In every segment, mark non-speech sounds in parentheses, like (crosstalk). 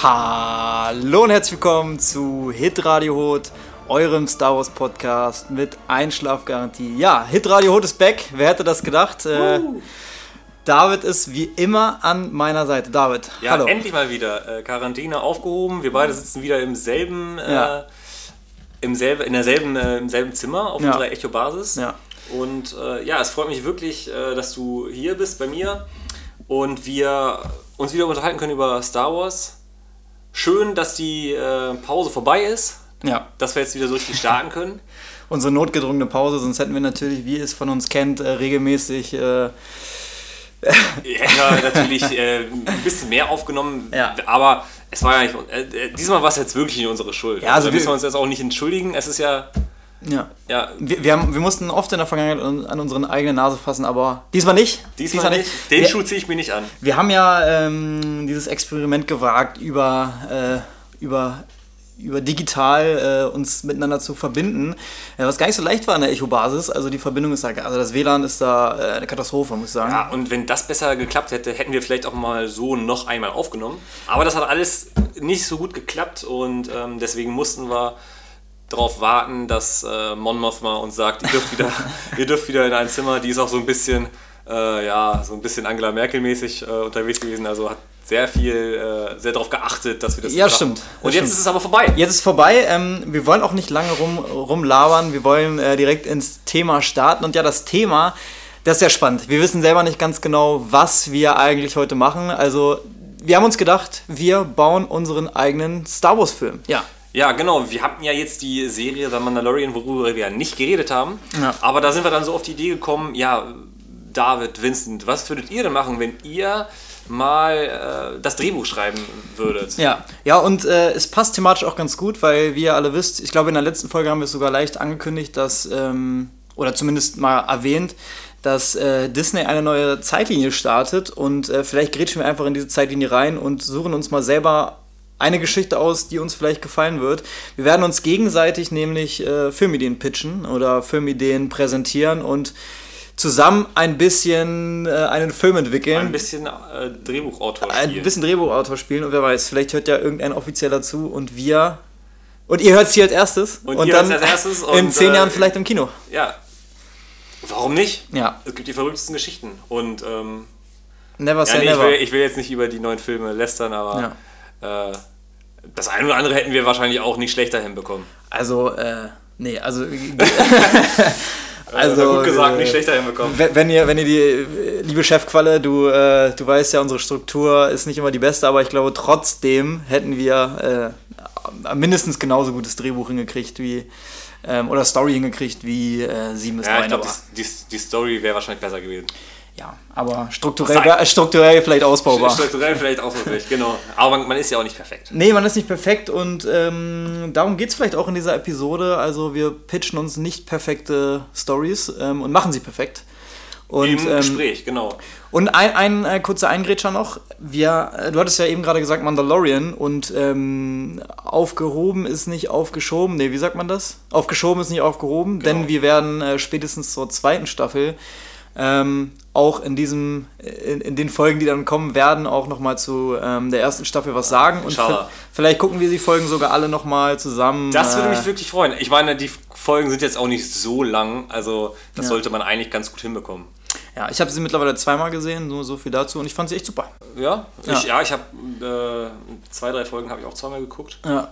Hallo und herzlich willkommen zu Hit Radio Hot, eurem Star Wars Podcast mit Einschlafgarantie. Ja, Hit Radio Hot ist back. Wer hätte das gedacht? Äh, David ist wie immer an meiner Seite. David, Ja, hallo. endlich mal wieder. Äh, Quarantäne aufgehoben. Wir beide sitzen wieder im selben, Ja. äh, im selbe, in derselben, äh, im selben Zimmer auf Ja. unserer Echo-Basis. Ja. Und äh, ja, es freut mich wirklich, äh, dass du hier bist bei mir und wir uns wieder unterhalten können über Star Wars. Schön, dass die äh, Pause vorbei ist, Ja, dass wir jetzt wieder so richtig starten können. (laughs) unsere notgedrungene Pause, sonst hätten wir natürlich, wie ihr es von uns kennt, äh, regelmäßig. Äh, wir natürlich äh, ein bisschen mehr aufgenommen, Ja. aber es war ja nicht. Äh, äh, diesmal war es jetzt wirklich nicht unsere Schuld. Ja, also also, da müssen wir- wir uns jetzt auch nicht entschuldigen. Es ist ja. Ja. ja Wir, wir, haben, wir mussten oft in der Vergangenheit an, an unsere eigene Nase fassen, aber diesmal nicht. Diesmal nicht. Den wir, Schuh ziehe ich mir nicht an. Wir haben ja ähm, dieses Experiment gewagt, über, äh, über, über digital äh, uns miteinander zu verbinden, äh, was gar nicht so leicht war an der Echo-Basis. Also die Verbindung ist da, also das WLAN ist da äh, eine Katastrophe, muss ich sagen. Ja, und wenn das besser geklappt hätte, hätten wir vielleicht auch mal so noch einmal aufgenommen. Aber das hat alles nicht so gut geklappt und ähm, deswegen mussten wir darauf warten, dass äh, Mon Mothma uns sagt, ihr dürft wieder, (laughs) ihr dürft wieder in ein Zimmer. Die ist auch so ein bisschen, äh, ja, so ein bisschen Angela Merkel-mäßig äh, unterwegs gewesen. Also hat sehr viel, äh, sehr darauf geachtet, dass wir das Ja, machen. stimmt. Und jetzt stimmt. ist es aber vorbei. Jetzt ist vorbei. Ähm, wir wollen auch nicht lange rum, rumlabern. Wir wollen äh, direkt ins Thema starten. Und ja, das Thema, das ist ja spannend. Wir wissen selber nicht ganz genau, was wir eigentlich heute machen. Also, wir haben uns gedacht, wir bauen unseren eigenen Star Wars-Film. Ja. Ja, genau. Wir hatten ja jetzt die Serie The Mandalorian, worüber wir ja nicht geredet haben. Ja. Aber da sind wir dann so auf die Idee gekommen, ja, David, Vincent, was würdet ihr denn machen, wenn ihr mal äh, das Drehbuch schreiben würdet? Ja, ja und äh, es passt thematisch auch ganz gut, weil wie ihr alle wisst, ich glaube in der letzten Folge haben wir es sogar leicht angekündigt, dass, ähm, oder zumindest mal erwähnt, dass äh, Disney eine neue Zeitlinie startet und äh, vielleicht grätschen wir einfach in diese Zeitlinie rein und suchen uns mal selber eine Geschichte aus, die uns vielleicht gefallen wird. Wir werden uns gegenseitig nämlich äh, Filmideen pitchen oder Filmideen präsentieren und zusammen ein bisschen äh, einen Film entwickeln Ein bisschen äh, Drehbuchautor ein spielen. bisschen Drehbuchautor spielen und wer weiß, vielleicht hört ja irgendein Offizieller zu und wir. Und ihr hört es hier als erstes. Und ihr hört's als erstes in und, zehn äh, Jahren vielleicht im Kino. Ja. Warum nicht? Ja. Es gibt die verrücktesten Geschichten. Und ähm, Never ja, say nee, ich, never. will, ich will jetzt nicht über die neuen Filme lästern, aber äh, das eine oder andere hätten wir wahrscheinlich auch nicht schlechter hinbekommen. Also, äh, nee, also. Also, (laughs) also gut gesagt, äh, nicht schlechter hinbekommen. Wenn ihr, wenn ihr die, äh, liebe Chefqualle, du, äh, du weißt ja, unsere Struktur ist nicht immer die beste, aber ich glaube, trotzdem hätten wir äh, mindestens genauso gutes Drehbuch hingekriegt wie, ähm, oder Story hingekriegt wie äh, 7 bis Ja, 9. ich glaube, die, die, die Story wäre wahrscheinlich besser gewesen. Ja, aber strukturell, Sei- strukturell vielleicht ausbaubar. Strukturell vielleicht möglich, genau. Aber man, man ist ja auch nicht perfekt. Nee, man ist nicht perfekt und ähm, darum geht es vielleicht auch in dieser Episode. Also wir pitchen uns nicht perfekte Stories ähm, und machen sie perfekt. Und, Im ähm, Gespräch, genau. und ein, ein äh, kurzer Eingrätscher noch. Wir, äh, du hattest ja eben gerade gesagt Mandalorian und ähm, aufgehoben ist nicht aufgeschoben. Nee, wie sagt man das? Aufgeschoben ist nicht aufgehoben, Genau. denn wir werden äh, spätestens zur zweiten Staffel ähm, auch in diesem, in, in den Folgen, die dann kommen werden, auch nochmal zu ähm, der ersten Staffel was sagen. Und vielleicht gucken wir die Folgen sogar alle nochmal zusammen. Das würde äh, mich wirklich freuen. Ich meine, die Folgen sind jetzt auch nicht so lang, also das Ja. sollte man eigentlich ganz gut hinbekommen. Ja, ich habe sie mittlerweile zweimal gesehen, nur so viel dazu und ich fand sie echt super. Ja, Ja. ich, ja, ich habe äh, zwei, drei Folgen habe ich auch zweimal geguckt. Ja.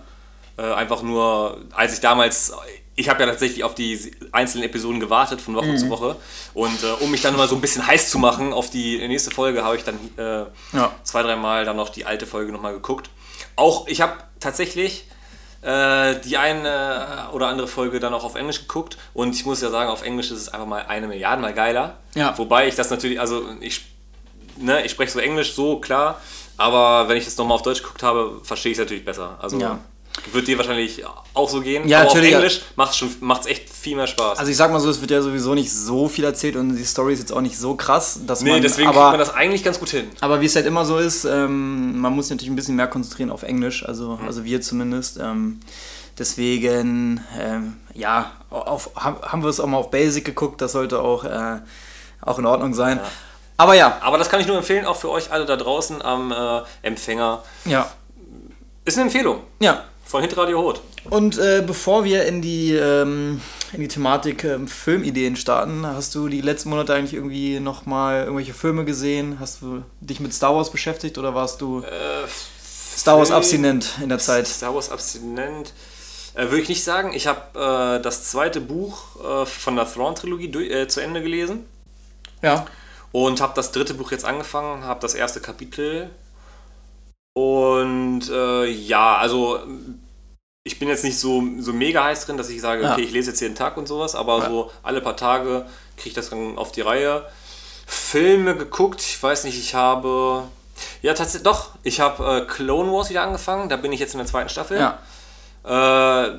Äh, einfach nur, als ich damals, ich habe ja tatsächlich auf die einzelnen Episoden gewartet von Woche Mhm. zu Woche. Und äh, um mich dann mal so ein bisschen heiß zu machen auf die nächste Folge, habe ich dann äh, Ja. zwei, dreimal dann noch die alte Folge nochmal geguckt. Auch, ich habe tatsächlich äh, die eine oder andere Folge dann auch auf Englisch geguckt. Und ich muss ja sagen, auf Englisch ist es einfach mal eine Milliarde mal geiler. Ja. Wobei ich das natürlich, also ich, ne, ich spreche so Englisch, so klar. Aber wenn ich das nochmal auf Deutsch geguckt habe, verstehe ich es natürlich besser. Also Ja. Wird dir wahrscheinlich auch so gehen. Ja, aber natürlich. auf Englisch macht es macht's echt viel mehr Spaß. Also ich sag mal so, es wird ja sowieso nicht so viel erzählt und die Story ist jetzt auch nicht so krass, dass nee, man. deswegen kriegt aber, man das eigentlich ganz gut hin. aber wie es halt immer so ist, ähm, man muss sich natürlich ein bisschen mehr konzentrieren auf Englisch, also, also wir zumindest. Ähm, deswegen, ähm, ja, auf, haben wir es auch mal auf Basic geguckt, das sollte auch, äh, auch in Ordnung sein. Aber ja, Aber das kann ich nur empfehlen, auch für euch alle da draußen am äh, Empfänger. ja. Ist eine Empfehlung. Ja. Von Hitradio Hot. Und äh, bevor wir in die, ähm, in die Thematik ähm, Filmideen starten, hast du die letzten Monate eigentlich irgendwie nochmal irgendwelche Filme gesehen? Hast du dich mit Star Wars beschäftigt oder warst du Äh, Star Wars abstinent in der Zeit? Star Wars abstinent. Äh, Würde ich nicht sagen. Ich habe äh, das zweite Buch äh, von der Thrawn-Trilogie äh, zu Ende gelesen. Ja. Und habe das dritte Buch jetzt angefangen, habe das erste Kapitel. Und äh, ja, also ich bin jetzt nicht so, so mega heiß drin, dass ich sage, Ja. okay, ich lese jetzt jeden Tag und sowas, aber Ja. so alle paar Tage kriege ich das dann auf die Reihe. Filme geguckt, ich weiß nicht, ich habe. Ja, tatsächlich, doch, ich habe äh, Clone Wars wieder angefangen, da bin ich jetzt in der zweiten Staffel. Ja. Äh,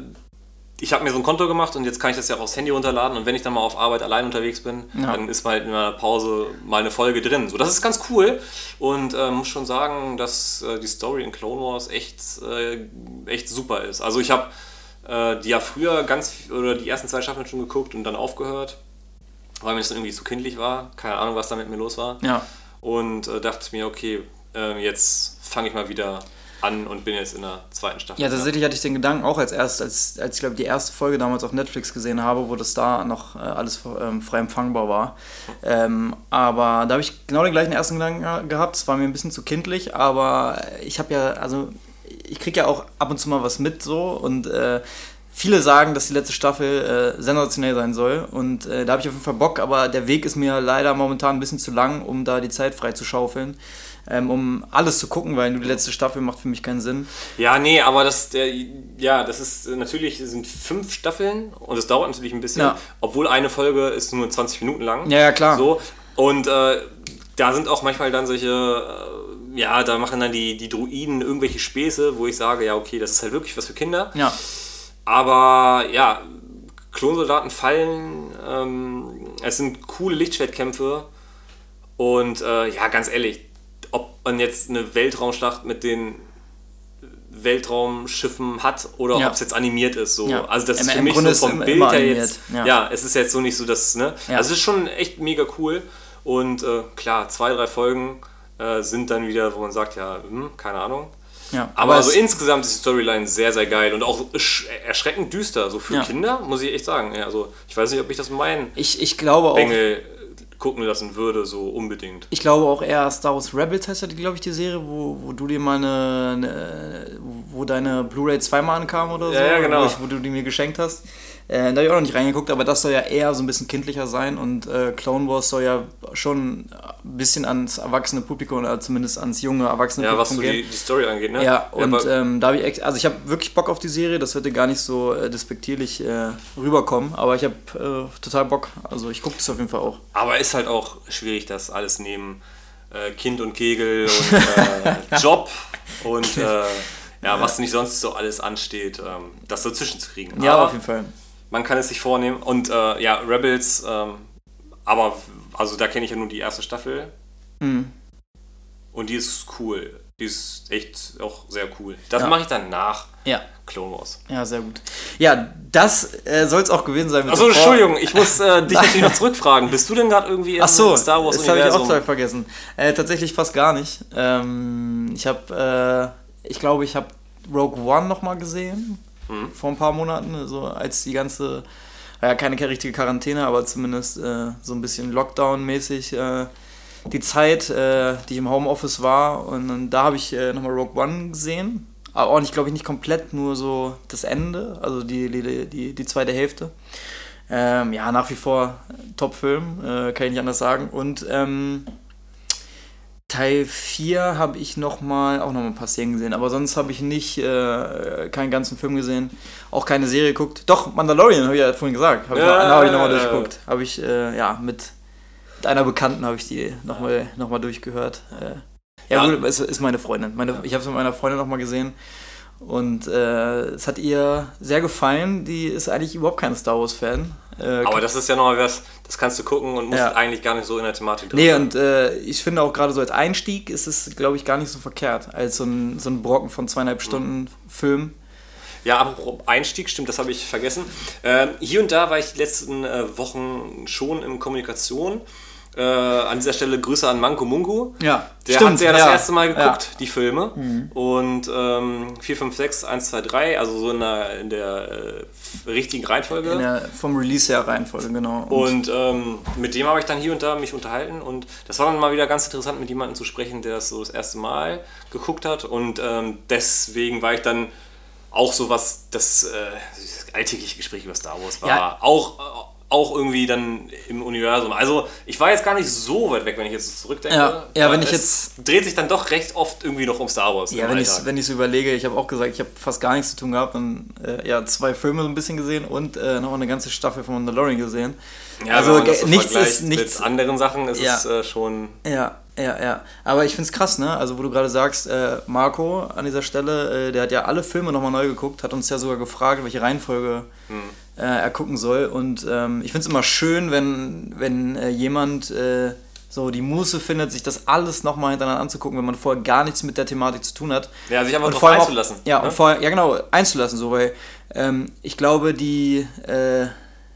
ich habe mir so ein Konto gemacht und jetzt kann ich das ja auch aufs Handy runterladen und wenn ich dann mal auf Arbeit allein unterwegs bin, Ja. dann ist mal halt in einer Pause mal eine Folge drin. So, das ist ganz cool und äh, muss schon sagen, dass äh, die Story in Clone Wars echt, äh, echt super ist. Also ich habe äh, die ja früher ganz oder die ersten zwei Staffeln schon geguckt und dann aufgehört, weil mir das dann irgendwie zu kindlich war. Keine Ahnung, was da mit mir los war. Ja. Und äh, dachte mir, okay, äh, jetzt fange ich mal wieder an und bin jetzt in der zweiten Staffel. Ja, tatsächlich hatte ich den Gedanken auch als erst, als, als ich glaube die erste Folge damals auf Netflix gesehen habe, wo das da noch äh, alles ähm, frei empfangbar war. Ähm, aber da habe ich genau den gleichen ersten Gedanken ge- gehabt. Es war mir ein bisschen zu kindlich, aber ich habe ja, also ich kriege ja auch ab und zu mal was mit so und äh, viele sagen, dass die letzte Staffel äh, sensationell sein soll und äh, da habe ich auf jeden Fall Bock, aber der Weg ist mir leider momentan ein bisschen zu lang, um da die Zeit frei zu schaufeln. Ähm, um alles zu gucken, weil nur die letzte Staffel macht für mich keinen Sinn. Ja, nee, aber das, der, ja, das ist äh, natürlich es sind fünf Staffeln und es dauert natürlich ein bisschen, Ja. obwohl eine Folge ist nur 20 Minuten lang. Ja, ja, klar. So und äh, da sind auch manchmal dann solche, äh, ja, da machen dann die, die Druiden irgendwelche Späße, wo ich sage, ja, okay, das ist halt wirklich was für Kinder. Ja. Aber ja, Klonsoldaten fallen, ähm, es sind coole Lichtschwertkämpfe und äh, ja, ganz ehrlich, ob man jetzt eine Weltraumschlacht mit den Weltraumschiffen hat oder Ja. ob es jetzt animiert ist. So. Ja. Also das Im- ist für im mich Grunde so vom Bild her jetzt, ja. ja. es ist jetzt so nicht so, dass, ne? Also es ist schon echt mega cool und äh, klar, zwei, drei Folgen äh, sind dann wieder, wo man sagt, ja, hm, keine Ahnung. Ja, Aber, also es- insgesamt ist die Storyline sehr, sehr geil und auch ersch- erschreckend düster. So für Ja. Kinder, muss ich echt sagen. Ja, also ich weiß nicht, ob ich das meinen ich, ich glaube auch. Bengel gucken lassen würde, so unbedingt. Ich glaube auch eher Star Wars Rebels heißt ja, glaube ich, die Serie, wo, wo du dir mal eine, eine wo deine Blu-ray zweimal ankam oder so, Ja, ja, genau. wo, ich, wo du die mir geschenkt hast. Äh, da habe ich auch noch nicht reingeguckt, aber das soll ja eher so ein bisschen kindlicher sein und äh, Clone Wars soll ja schon ein bisschen ans erwachsene Publikum oder zumindest ans junge erwachsene Ja, was so Publikum die, gehen. die Story angeht, ne? Ja, und ähm, da habe ich, also ich habe wirklich Bock auf die Serie, das würde gar nicht so äh, despektierlich äh, rüberkommen, aber ich habe äh, total Bock, also ich gucke das auf jeden Fall auch. aber ist halt auch schwierig, das alles neben äh, Kind und Kegel und äh, (laughs) Job und ja, was nicht sonst so alles ansteht, ähm, das dazwischen zu kriegen. Ja, Aber auf jeden Fall. man kann es sich vornehmen. Und äh, ja, Rebels, ähm, aber also da kenne ich ja nur die erste Staffel. Mhm. Und die ist cool. Die ist echt auch sehr cool. Das Ja. mache ich dann nach Ja. Clone Wars. Ja, sehr gut. Ja, das äh, soll es auch gewesen sein. Achso, Entschuldigung, ich muss äh, (laughs) dich natürlich noch zurückfragen. Bist du denn gerade irgendwie im Ach so, Star Wars das habe ich auch total vergessen. Äh, tatsächlich fast gar nicht. Ähm, ich habe, äh, ich glaube, ich habe Rogue One noch mal gesehen Mhm. vor ein paar Monaten, so als die ganze, ja keine richtige Quarantäne, aber zumindest äh, so ein bisschen Lockdown-mäßig äh, die Zeit, äh, die ich im Homeoffice war und, dann da habe ich äh, nochmal Rogue One gesehen. Aber auch nicht, glaube ich, nicht komplett, nur so das Ende, also die, die, die, die zweite Hälfte. Ähm, ja, nach wie vor Top-Film, äh, kann ich nicht anders sagen. Und ähm, Teil 4 habe ich noch mal, auch noch mal ein paar Szenen gesehen, aber sonst habe ich nicht äh, keinen ganzen Film gesehen, auch keine Serie geguckt. Doch, Mandalorian, habe ich ja vorhin gesagt, habe ich, Ja, noch- hab ich nochmal durchgeguckt. Habe ich, äh, ja, mit, mit einer Bekannten habe ich die nochmal noch mal durchgehört. Äh, ja, Ja. gut, es ist meine Freundin. Meine, Ich habe es mit meiner Freundin nochmal gesehen. Und äh, es hat ihr sehr gefallen. Die ist eigentlich überhaupt kein Star Wars-Fan. Äh, Aber das ist ja noch mal was, das kannst du gucken und musst Ja. eigentlich gar nicht so in der Thematik drin Nee, sein. und äh, ich finde auch gerade so als Einstieg ist es, glaube ich, gar nicht so verkehrt, als so ein, so ein Brocken von zweieinhalb Stunden Film. Ja, apropos Einstieg, stimmt, das habe ich vergessen. Ähm, hier und da war ich die letzten äh, Wochen schon in Kommunikation Äh, an dieser Stelle Grüße an Manko Mungo. Ja, Der stimmt, hat ja das ja. erste Mal geguckt, Ja. die Filme. Und ähm, 4, 5, 6, 1, 2, 3, also so in der, in der äh, richtigen Reihenfolge. In der, vom Release her Reihenfolge, genau. Und ähm, mit dem habe ich dann hier und da mich unterhalten und das war dann mal wieder ganz interessant, mit jemandem zu sprechen, der das so das erste Mal geguckt hat und ähm, deswegen war ich dann auch so was, das, äh, das alltägliche Gespräch über Star Wars war Ja. auch, auch irgendwie dann im Universum. Also ich war jetzt gar nicht so weit weg, wenn ich jetzt zurückdenke. Ja, ja, wenn ich es dreht sich dann doch recht oft irgendwie noch um Star Wars. Ja, wenn ich wenn ich so überlege, ich habe auch gesagt, ich habe fast gar nichts zu tun gehabt und äh, ja, zwei Filme so ein bisschen gesehen und äh, noch eine ganze Staffel von Mandalorian gesehen. ja, also so nichts ist nichts. mit anderen Sachen ist Ja. es äh, schon Ja, ja, ja. Aber ich find's krass, ne? Also wo du gerade sagst, äh, Marco an dieser Stelle, äh, der hat ja alle Filme nochmal neu geguckt, hat uns ja sogar gefragt, welche Reihenfolge äh, er gucken soll. Und ähm, ich find's immer schön, wenn, wenn äh, jemand äh, so die Muße findet, sich das alles nochmal hintereinander anzugucken, wenn man vorher gar nichts mit der Thematik zu tun hat. Ja, sich einfach drauf allem auch- einzulassen, Ja, ne? und vorher, ja genau, einzulassen, so, weil ähm, ich glaube, die, äh,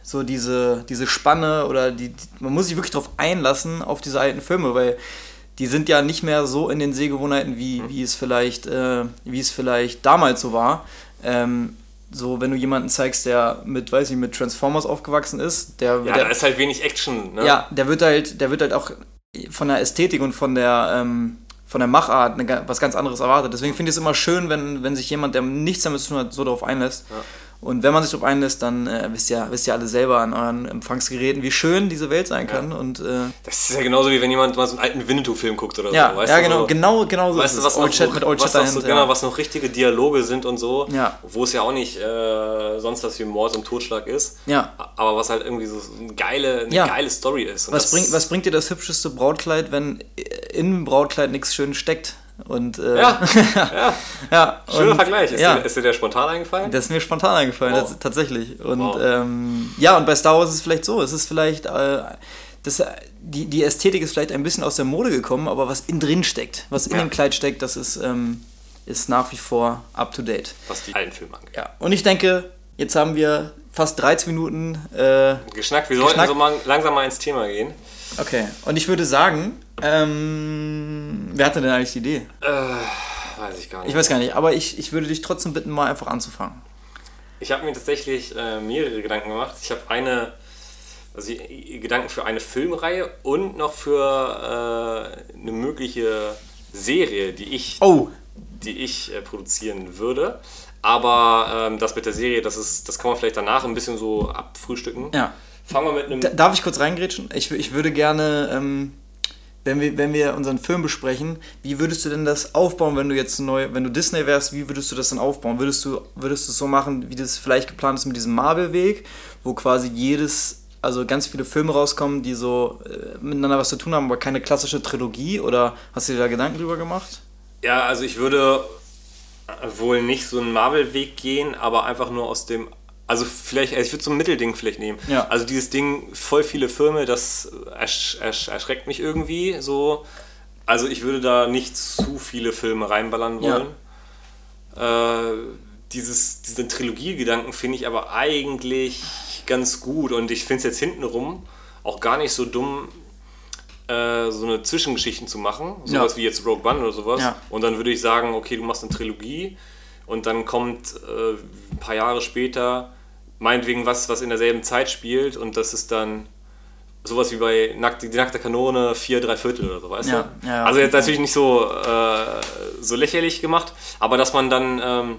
so diese, diese Spanne oder die, die, man muss sich wirklich drauf einlassen auf diese alten Filme, weil die sind ja nicht mehr so in den Sehgewohnheiten, wie, Mhm. wie es vielleicht, äh, wie es vielleicht damals so war. Ähm, so, wenn du jemanden zeigst, der mit, weiß ich, mit Transformers aufgewachsen ist, der, Ja, der da ist halt wenig Action. Ne? ja, der wird halt, der wird halt auch von der Ästhetik und von der, ähm, von der Machart eine, was ganz anderes erwartet. Deswegen finde ich es immer schön, wenn, wenn sich jemand, der nichts damit zu tun hat, so darauf einlässt. Und wenn man sich darauf einlässt, dann äh, wisst, ihr, wisst ihr alle selber an euren Empfangsgeräten, wie schön diese Welt sein kann. Und äh, Das ist ja genauso wie wenn jemand mal so einen alten Winnetou-Film guckt oder ja, so. Weißt ja genau, so, genau, genau so Weißt du, was noch, Old Chat mit Old was Chat noch so, dahinter. genau, was noch richtige Dialoge sind und so, Ja. wo es ja auch nicht äh, sonst was wie Mord und Totschlag ist, Ja. aber was halt irgendwie so eine geile, eine Ja. geile Story ist. Und Was bringt, was bringt dir das hübscheste Brautkleid, wenn in dem Brautkleid nichts schön steckt? Und, äh, Ja, (laughs) ja, ja, schöner Vergleich. Ist, ja. dir, ist dir der spontan eingefallen? Das ist mir spontan eingefallen, Wow. tats- tatsächlich. Und Wow. ähm, ja, und bei Star Wars ist es vielleicht so, es ist vielleicht, äh, das, die, die Ästhetik ist vielleicht ein bisschen aus der Mode gekommen, aber was innen drin steckt, was in Ja. dem Kleid steckt, das ist, ähm, ist nach wie vor up to date. was die alten Filme angeht. Ja, und ich denke, jetzt haben wir fast 13 Minuten. Äh, Geschnackt, wir sollten Geschnackt. so mal, langsam mal ins Thema gehen. Okay, und ich würde sagen, ähm, wer hatte denn eigentlich die Idee? Äh, weiß ich gar nicht. Ich weiß gar nicht, aber ich, ich würde dich trotzdem bitten, mal einfach anzufangen. Ich habe mir tatsächlich äh, mehrere Gedanken gemacht. Ich habe eine, also Gedanken für eine Filmreihe und noch für äh, eine mögliche Serie, die ich, Oh, die ich äh, produzieren würde. Aber ähm, das mit der Serie, das ist, das kann man vielleicht danach ein bisschen so abfrühstücken. ja. Fangen wir mit einem. Da- Darf ich kurz reingrätschen? Ich, ich würde gerne, ähm, wenn, wir, wenn wir unseren Film besprechen, wie würdest du denn das aufbauen, wenn du jetzt neu, wenn du Disney wärst, wie würdest du das dann aufbauen? Würdest du, würdest du es so machen, wie das vielleicht geplant ist mit diesem Marvel-Weg, wo quasi jedes, also ganz viele Filme rauskommen, die so äh, miteinander was zu tun haben, aber keine klassische Trilogie? Oder hast du dir da Gedanken drüber gemacht? Ja, also ich würde wohl nicht so einen Marvel-Weg gehen, aber einfach nur aus dem. Also vielleicht, also ich würde so ein Mittelding vielleicht nehmen. Ja. Also dieses Ding, voll viele Filme, das ersch ersch erschreckt mich irgendwie so. Also ich würde da nicht zu viele Filme reinballern Ja. wollen. Äh, dieses, diesen Trilogiegedanken finde ich aber eigentlich ganz gut und ich finde es jetzt hintenrum auch gar nicht so dumm, äh, so eine Zwischengeschichten zu machen, sowas Ja. wie jetzt Rogue One oder sowas. Ja. Und dann würde ich sagen, okay, du machst eine Trilogie und dann kommt äh, ein paar Jahre später meinetwegen was, was in derselben Zeit spielt und das ist dann sowas wie bei Nackte, die nackte Kanone, vier, drei Viertel oder so, weißt Ja, du? ja, also jetzt natürlich nicht so, äh, so lächerlich gemacht, aber dass man dann ähm,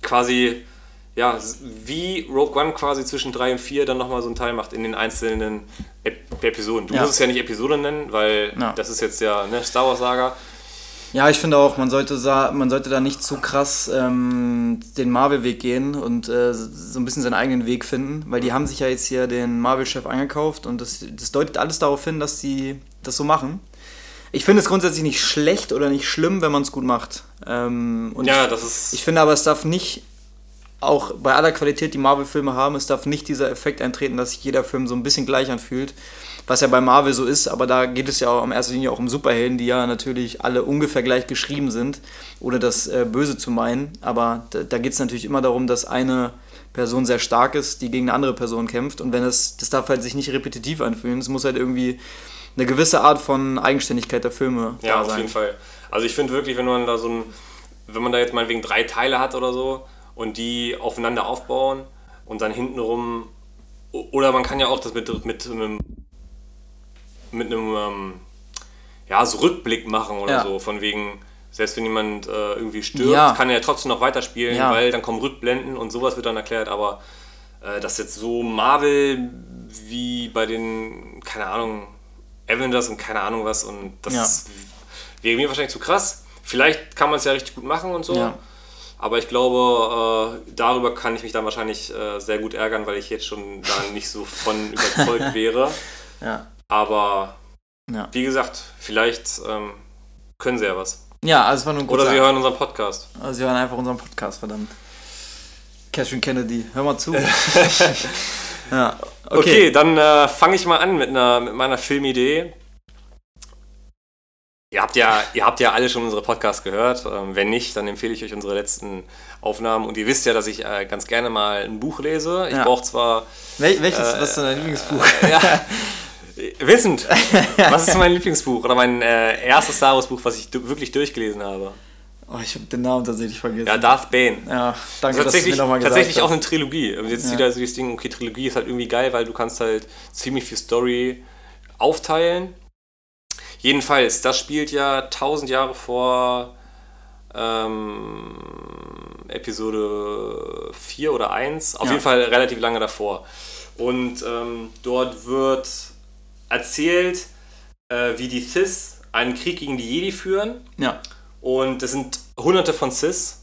quasi, ja, wie Rogue One quasi zwischen drei und vier dann nochmal so einen Teil macht in den einzelnen Ep Episoden. Du Ja. musst es ja nicht Episode nennen, weil das ist jetzt ja ne, Star Wars Saga. Ja, ich finde auch, man sollte, man sollte da nicht zu krass ähm, den Marvel-Weg gehen und äh, so ein bisschen seinen eigenen Weg finden, weil die haben sich ja jetzt hier den Marvel-Chef eingekauft und das, das deutet alles darauf hin, dass sie das so machen. Ich finde es grundsätzlich nicht schlecht oder nicht schlimm, wenn man es gut macht. Ähm, Ja, ich, das ist. ich finde aber, es darf nicht, auch bei aller Qualität, die Marvel-Filme haben, es darf nicht dieser Effekt eintreten, dass sich jeder Film so ein bisschen gleich anfühlt. Was ja bei Marvel so ist, aber da geht es ja auch in erster Linie auch um Superhelden, die ja natürlich alle ungefähr gleich geschrieben sind, ohne das äh, Böse zu meinen. Aber da, da geht es natürlich immer darum, dass eine Person sehr stark ist, die gegen eine andere Person kämpft. Und wenn es, das darf halt sich nicht repetitiv anfühlen. Es muss halt irgendwie eine gewisse Art von Eigenständigkeit der Filme Ja, da auf sein. jeden Fall. Also ich finde wirklich, wenn man da so ein, wenn man da jetzt meinetwegen drei Teile hat oder so und die aufeinander aufbauen und dann hintenrum, oder man kann ja auch das mit, mit einem, mit einem, ähm, ja, so Rückblick machen oder Ja. so, von wegen, selbst wenn jemand äh, irgendwie stirbt, Ja. kann er trotzdem noch weiterspielen, Ja. weil dann kommen Rückblenden und sowas wird dann erklärt, aber äh, das jetzt so Marvel wie bei den, keine Ahnung, Avengers und keine Ahnung was und das Ja. ist- wäre mir wahrscheinlich zu krass. Vielleicht kann man es ja richtig gut machen und so. Ja. Aber ich glaube, äh, darüber kann ich mich dann wahrscheinlich äh, sehr gut ärgern, weil ich jetzt schon da nicht so von (laughs) überzeugt wäre. Ja. Aber Ja. wie gesagt, vielleicht ähm, können sie ja was. ja, also es war nur ein Oder kurzer- sie hören unseren Podcast. Also sie hören einfach unseren Podcast, verdammt. Catherine Kennedy, hör mal zu. (laughs) ja, Okay, okay. dann äh, fange ich mal an mit, einer, mit meiner Filmidee. Ihr habt, ja, ihr habt ja alle schon unsere Podcasts gehört. Ähm, wenn nicht, dann empfehle ich euch unsere letzten Aufnahmen. Und ihr wisst ja, dass ich äh, ganz gerne mal ein Buch lese. Ich Ja. brauche zwar. Wel welches, was ist dein Lieblingsbuch? Ja, (laughs) Vincent, was ist mein Lieblingsbuch oder mein äh, erstes Star Wars Buch, was ich wirklich durchgelesen habe? Oh, ich habe den Namen tatsächlich vergessen. Ja, Darth Bane. Ja, danke, dass tatsächlich, du mir nochmal gesagt tatsächlich auch eine Trilogie. Und Jetzt Ja. wieder so dieses Ding, okay, Trilogie ist halt irgendwie geil, weil du kannst halt ziemlich viel Story aufteilen. Jedenfalls, das spielt ja tausend Jahre vor ähm, Episode 4 oder 1. Auf Ja. jeden Fall relativ lange davor. Und ähm, dort wird erzählt, äh, wie die Sith einen Krieg gegen die Jedi führen. Ja, Und es sind hunderte von Cis.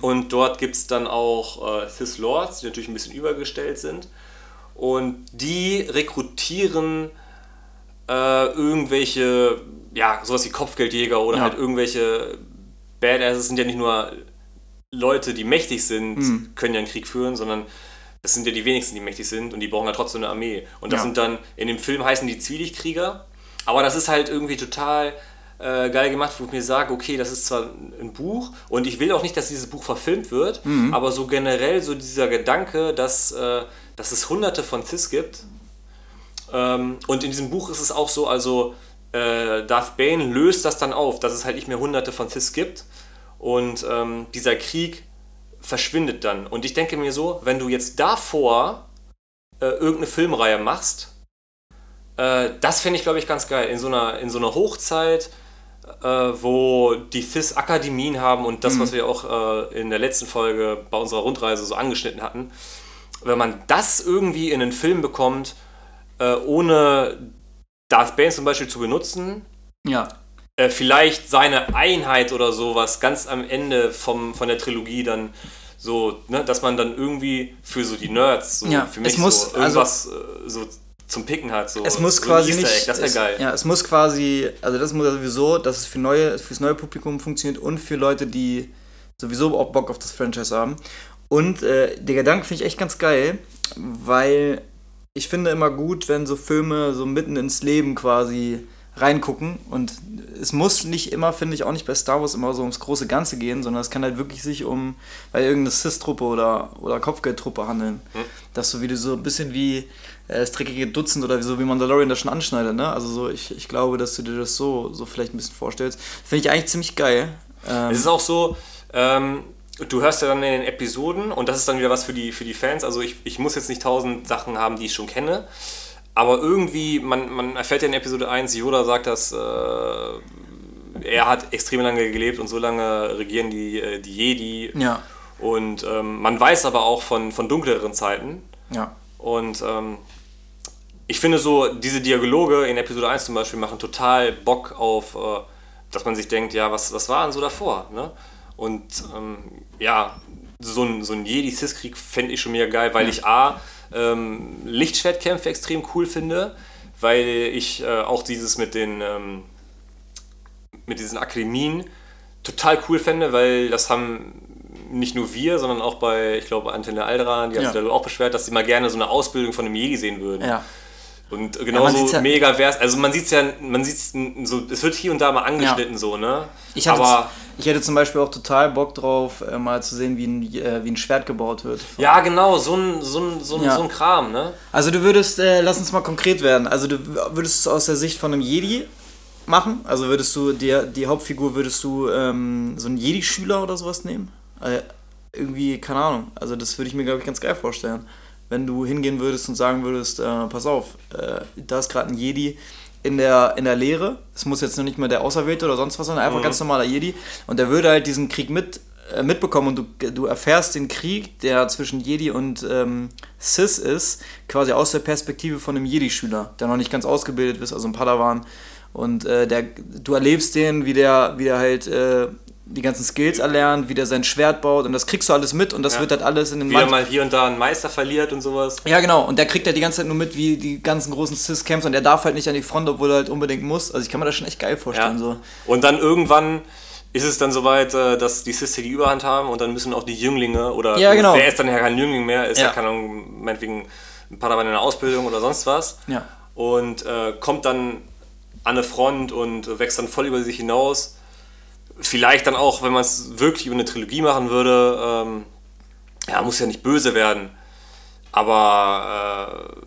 Und dort gibt es dann auch äh, Cis Lords, die natürlich ein bisschen übergestellt sind. Und die rekrutieren äh, irgendwelche, ja, sowas wie Kopfgeldjäger oder Ja. halt irgendwelche Badasses. sind ja nicht nur Leute, die mächtig sind, können ja einen Krieg führen, sondern das sind ja die wenigsten, die mächtig sind und die brauchen ja trotzdem eine Armee. Und das Ja. sind dann, in dem Film heißen die Zwielichtkrieger, aber das ist halt irgendwie total äh, geil gemacht, wo ich mir sage, okay, das ist zwar ein Buch und ich will auch nicht, dass dieses Buch verfilmt wird, aber so generell so dieser Gedanke, dass, äh, dass es hunderte von Cis gibt. Ähm, und in diesem Buch ist es auch so, also äh, Darth Bane löst das dann auf, dass es halt nicht mehr hunderte von Cis gibt und ähm, dieser Krieg verschwindet dann. Und ich denke mir so, wenn du jetzt davor äh, irgendeine Filmreihe machst, äh, das fände ich, glaube ich, ganz geil. In so einer, in so einer Hochzeit, äh, wo die FIS Akademien haben und das, was wir auch äh, in der letzten Folge bei unserer Rundreise so angeschnitten hatten, wenn man das irgendwie in einen Film bekommt, äh, ohne Darth Bane zum Beispiel zu benutzen, ja, äh, vielleicht seine Einheit oder sowas ganz am Ende vom, von der Trilogie dann so, ne, dass man dann irgendwie für so die Nerds, so Ja, für mich muss- so irgendwas äh, so zum Picken hat. So, es muss so quasi nicht. Das wäre geil. Ja, es muss quasi, also das muss sowieso, dass es für neue, fürs neue Publikum funktioniert und für Leute, die sowieso auch Bock auf das Franchise haben. Und äh, der Gedanke finde ich echt ganz geil, weil ich finde immer gut, wenn so Filme so mitten ins Leben quasi reingucken und es muss nicht immer, finde ich, auch nicht bei Star Wars immer so ums große Ganze gehen, sondern es kann halt wirklich sich um bei irgendeine Cis-Truppe oder, oder Kopfgeldtruppe handeln. Dass so wie du so ein bisschen wie äh, das dreckige Dutzend oder so wie Mandalorian das schon anschneidet, ne? Also so, ich, ich glaube, dass du dir das so, so vielleicht ein bisschen vorstellst. Finde ich eigentlich ziemlich geil. Ähm, Es ist auch so, ähm, du hörst ja dann in den Episoden und das ist dann wieder was für die, für die Fans. Also ich, ich muss jetzt nicht tausend Sachen haben, die ich schon kenne. Aber irgendwie, man, man erfährt ja in Episode 1, Yoda sagt, dass äh, er hat extrem lange gelebt und so lange regieren die, äh, die Jedi. ja, Und ähm, man weiß aber auch von, von dunkleren Zeiten. ja. Und ähm, ich finde so, diese Dialoge in Episode 1 zum Beispiel machen total Bock auf, äh, dass man sich denkt, ja, was, was war denn so davor? Ne? Und ähm, ja, so ein, so ein Jedi-Cis-Krieg fände ich schon mega geil, weil ich A, ähm, Lichtschwertkämpfe extrem cool finde, weil ich äh, auch dieses mit den ähm, mit diesen Akademien total cool fände, weil das haben nicht nur wir, sondern auch bei, ich glaube, Antenne Alderan, die hat Ja. sich darüber auch beschwert, dass sie mal gerne so eine Ausbildung von einem Jedi sehen würden. Ja. Und genauso ja, ja, mega wär's. Also man sieht es ja, man sieht's so, es wird hier und da mal angeschnitten ja. so, ne? Ich hatte, Aber ich hätte zum Beispiel auch total Bock drauf, äh, mal zu sehen, wie ein, äh, wie ein Schwert gebaut wird. Ja, genau, so ein, so ein, so ein, so ein Kram, ne? Also du würdest, äh, lass uns mal konkret werden. Also du würdest es aus der Sicht von einem Jedi machen? Also würdest du dir die Hauptfigur würdest du ähm, so einen Jedi-Schüler oder sowas nehmen? Äh, irgendwie, keine Ahnung. Also das würde ich mir, glaube ich, ganz geil vorstellen wenn du hingehen würdest und sagen würdest, äh, pass auf, äh, da ist gerade ein Jedi in der, in der Lehre, es muss jetzt noch nicht mal der Auserwählte oder sonst was sein, einfach mhm. ganz normaler Jedi. Und der würde halt diesen Krieg mit, äh, mitbekommen und du, du erfährst den Krieg, der zwischen Jedi und ähm, Sis ist, quasi aus der Perspektive von einem Jedi-Schüler, der noch nicht ganz ausgebildet ist, also ein Padawan. Und äh, der, du erlebst den, wie der, wie der halt äh, die ganzen Skills erlernt, wie der sein Schwert baut und das kriegst du alles mit und das ja. wird halt alles in den Wie er mal hier und da einen Meister verliert und sowas. Ja, genau. Und der kriegt ja die ganze Zeit nur mit, wie die ganzen großen Cis-Camps und der darf halt nicht an die Front, obwohl er halt unbedingt muss. Also ich kann mir das schon echt geil vorstellen. Ja. So. Und dann irgendwann ist es dann soweit, äh, dass die Cis die Überhand haben und dann müssen auch die Jünglinge oder ja, genau. wer ist dann ja kein Jüngling mehr, ist ja, ja keine Ahnung, meinetwegen ein Padawan in der Ausbildung oder sonst was. Ja. Und äh, kommt dann an eine Front und wächst dann voll über sich hinaus vielleicht dann auch, wenn man es wirklich über eine Trilogie machen würde, ähm, ja, muss ja nicht böse werden. Aber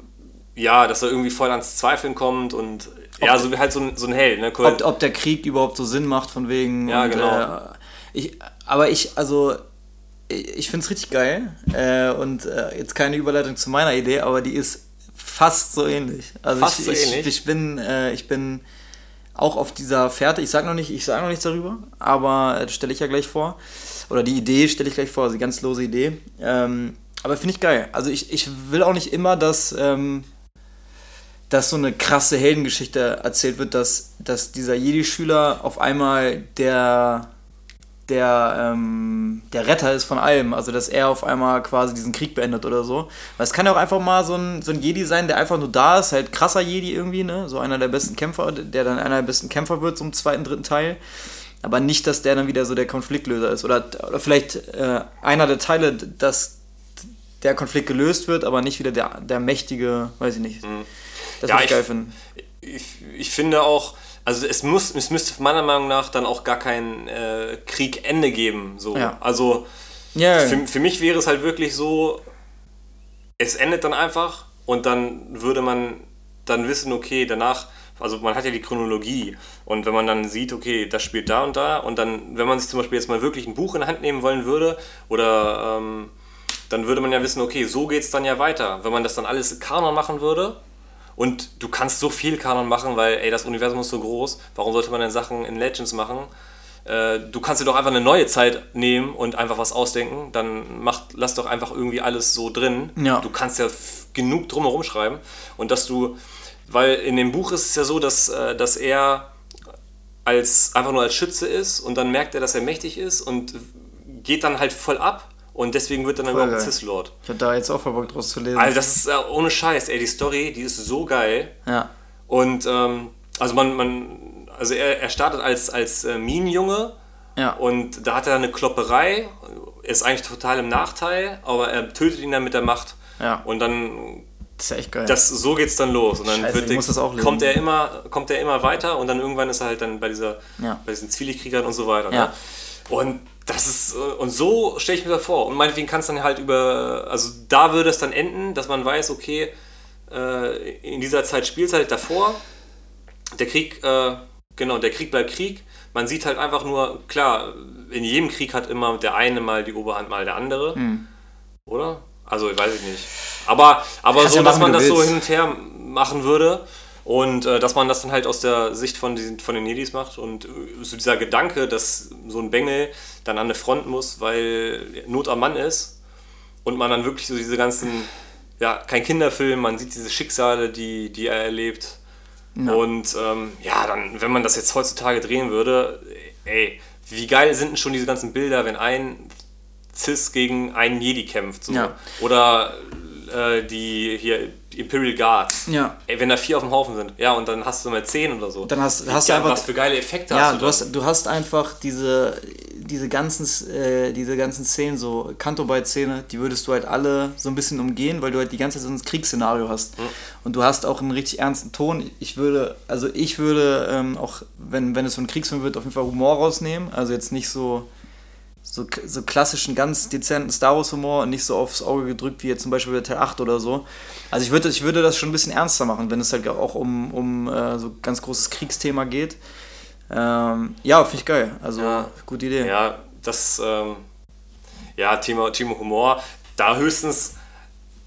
äh, ja, dass er irgendwie voll ans Zweifeln kommt und ob ja, so wie halt so ein, so ein Held. Ne? Ob, ob der Krieg überhaupt so Sinn macht, von wegen. Ja, und, genau. Äh, ich, aber ich, also, ich finde es richtig geil. Äh, und äh, jetzt keine Überleitung zu meiner Idee, aber die ist fast so ähnlich. Also fast ich, so ich, ähnlich. ich bin, äh, ich bin auch auf dieser Fährte. Ich sage noch nicht, ich sage noch nichts darüber, aber das stelle ich ja gleich vor. Oder die Idee stelle ich gleich vor, also die ganz lose Idee. Ähm, aber finde ich geil. Also ich, ich will auch nicht immer, dass, ähm, dass so eine krasse Heldengeschichte erzählt wird, dass, dass dieser Jedi-Schüler auf einmal der der, ähm, der Retter ist von allem. Also, dass er auf einmal quasi diesen Krieg beendet oder so. Weil es kann ja auch einfach mal so ein, so ein Jedi sein, der einfach nur da ist, halt krasser Jedi irgendwie, ne? So einer der besten Kämpfer, der dann einer der besten Kämpfer wird, so im zweiten, dritten Teil. Aber nicht, dass der dann wieder so der Konfliktlöser ist. Oder, oder vielleicht äh, einer der Teile, dass der Konflikt gelöst wird, aber nicht wieder der, der mächtige, weiß ich nicht. Mhm. Das ja, würde ich geil finden. Ich, ich finde auch, also es muss, es müsste meiner Meinung nach dann auch gar kein äh, Kriegende geben. So. Ja. Also ja, für, für mich wäre es halt wirklich so, es endet dann einfach und dann würde man dann wissen, okay, danach, also man hat ja die Chronologie und wenn man dann sieht, okay, das spielt da und da und dann, wenn man sich zum Beispiel jetzt mal wirklich ein Buch in Hand nehmen wollen würde oder ähm, dann würde man ja wissen, okay, so geht es dann ja weiter. Wenn man das dann alles Kanon machen würde, und du kannst so viel Kanon machen, weil, ey, das Universum ist so groß. Warum sollte man denn Sachen in Legends machen? Äh, du kannst dir doch einfach eine neue Zeit nehmen und einfach was ausdenken. Dann mach, lass doch einfach irgendwie alles so drin. Ja. Du kannst ja genug drumherum schreiben. Und dass du, weil in dem Buch ist es ja so, dass, äh, dass er als, einfach nur als Schütze ist und dann merkt er, dass er mächtig ist und geht dann halt voll ab und deswegen wird dann Voll überhaupt ein Cis-Lord. Ich hab da jetzt auch Bock draus zu lesen. Also das ist äh, ohne Scheiß, ey, die Story, die ist so geil. Ja. Und ähm, also man, man, also er, er startet als, als äh, Minenjunge. Ja. Und da hat er eine Klopperei, ist eigentlich total im Nachteil, aber er tötet ihn dann mit der Macht. Ja. Und dann das ist ja echt geil. Das, so geht's dann los. Und dann Scheiße, wird, kommt, er immer, kommt er immer weiter und dann irgendwann ist er halt dann bei, dieser, ja. bei diesen Zwilligkriegern und so weiter. Ja. Ne? Und das ist, äh, und so stelle ich mir das vor. Und meinetwegen kann es dann halt über, also da würde es dann enden, dass man weiß, okay, äh, in dieser Zeit spielt halt davor, der Krieg, äh, genau, der Krieg bleibt Krieg. Man sieht halt einfach nur, klar, in jedem Krieg hat immer der eine mal die Oberhand, mal der andere. Hm. Oder? Also, weiß ich nicht. Aber, aber so, ja dass man das willst. so hin und her machen würde. Und äh, dass man das dann halt aus der Sicht von, diesen, von den Jedis macht und äh, so dieser Gedanke, dass so ein Bengel dann an eine Front muss, weil Not am Mann ist und man dann wirklich so diese ganzen, ja, kein Kinderfilm, man sieht diese Schicksale, die, die er erlebt. Ja. Und ähm, ja, dann, wenn man das jetzt heutzutage drehen würde, ey, wie geil sind denn schon diese ganzen Bilder, wenn ein Cis gegen einen Jedi kämpft. So. Ja. Oder äh, die hier Imperial Guards. Ja. Ey, wenn da vier auf dem Haufen sind. Ja, und dann hast du mal zehn oder so. Dann hast, hast du einfach. Was für geile Effekte ja, hast du. du hast, du hast einfach diese, diese ganzen, äh, diese ganzen Szenen, so Kanto-Bite-Szene, die würdest du halt alle so ein bisschen umgehen, weil du halt die ganze Zeit so ein Kriegsszenario hast. Mhm. Und du hast auch einen richtig ernsten Ton. Ich würde, also ich würde ähm, auch, wenn, wenn es so ein Kriegsfilm wird, auf jeden Fall Humor rausnehmen. Also jetzt nicht so, so, so klassischen, ganz dezenten Star Wars-Humor und nicht so aufs Auge gedrückt wie jetzt zum Beispiel bei Teil 8 oder so. Also ich würde, ich würde das schon ein bisschen ernster machen, wenn es halt auch um, um äh, so ganz großes Kriegsthema geht. Ähm, ja, finde ich geil. Also, ja. gute Idee. Ja, das, ähm, ja, Thema, Thema Humor, da höchstens,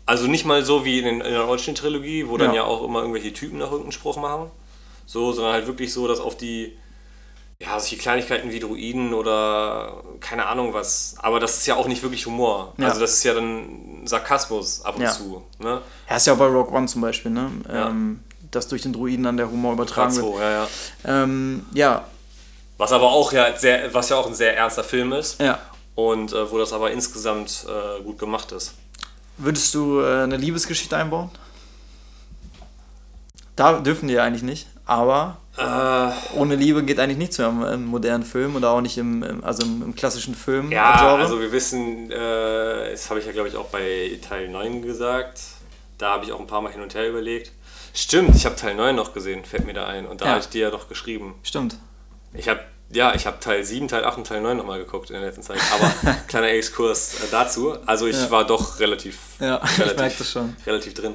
also nicht mal so wie in, in der Olstein-Trilogie, wo dann ja. ja auch immer irgendwelche Typen nach irgendeinen Spruch machen, so, sondern halt wirklich so, dass auf die, ja, solche Kleinigkeiten wie Druiden oder keine Ahnung was, aber das ist ja auch nicht wirklich Humor. Ja. Also das ist ja dann Sarkasmus ab und ja. zu. Ne? Ja, ist ja auch bei Rock One zum Beispiel, ne? Ja. Ähm, dass durch den Druiden dann der Humor übertragen wird. Ja, ja. Ähm, ja. Was aber auch ja sehr, was ja auch ein sehr ernster Film ist. Ja. Und äh, wo das aber insgesamt äh, gut gemacht ist. Würdest du äh, eine Liebesgeschichte einbauen? Da dürfen die ja eigentlich nicht, aber äh, ohne Liebe geht eigentlich nichts mehr im, im, modernen Film oder auch nicht im, im also im, im, klassischen Film. Ja, Genre. also wir wissen, äh, das habe ich ja glaube ich auch bei Teil 9 gesagt, da habe ich auch ein paar Mal hin und her überlegt. Stimmt, ich habe Teil 9 noch gesehen, fällt mir da ein. Und da ja. habe ich dir ja noch geschrieben. Stimmt. Ich habe ja, ich habe Teil 7, Teil 8 und Teil 9 nochmal geguckt in der letzten Zeit. Aber (laughs) kleiner Exkurs äh, dazu. Also ich ja. war doch relativ, ja, (laughs) relativ, ich schon. relativ drin.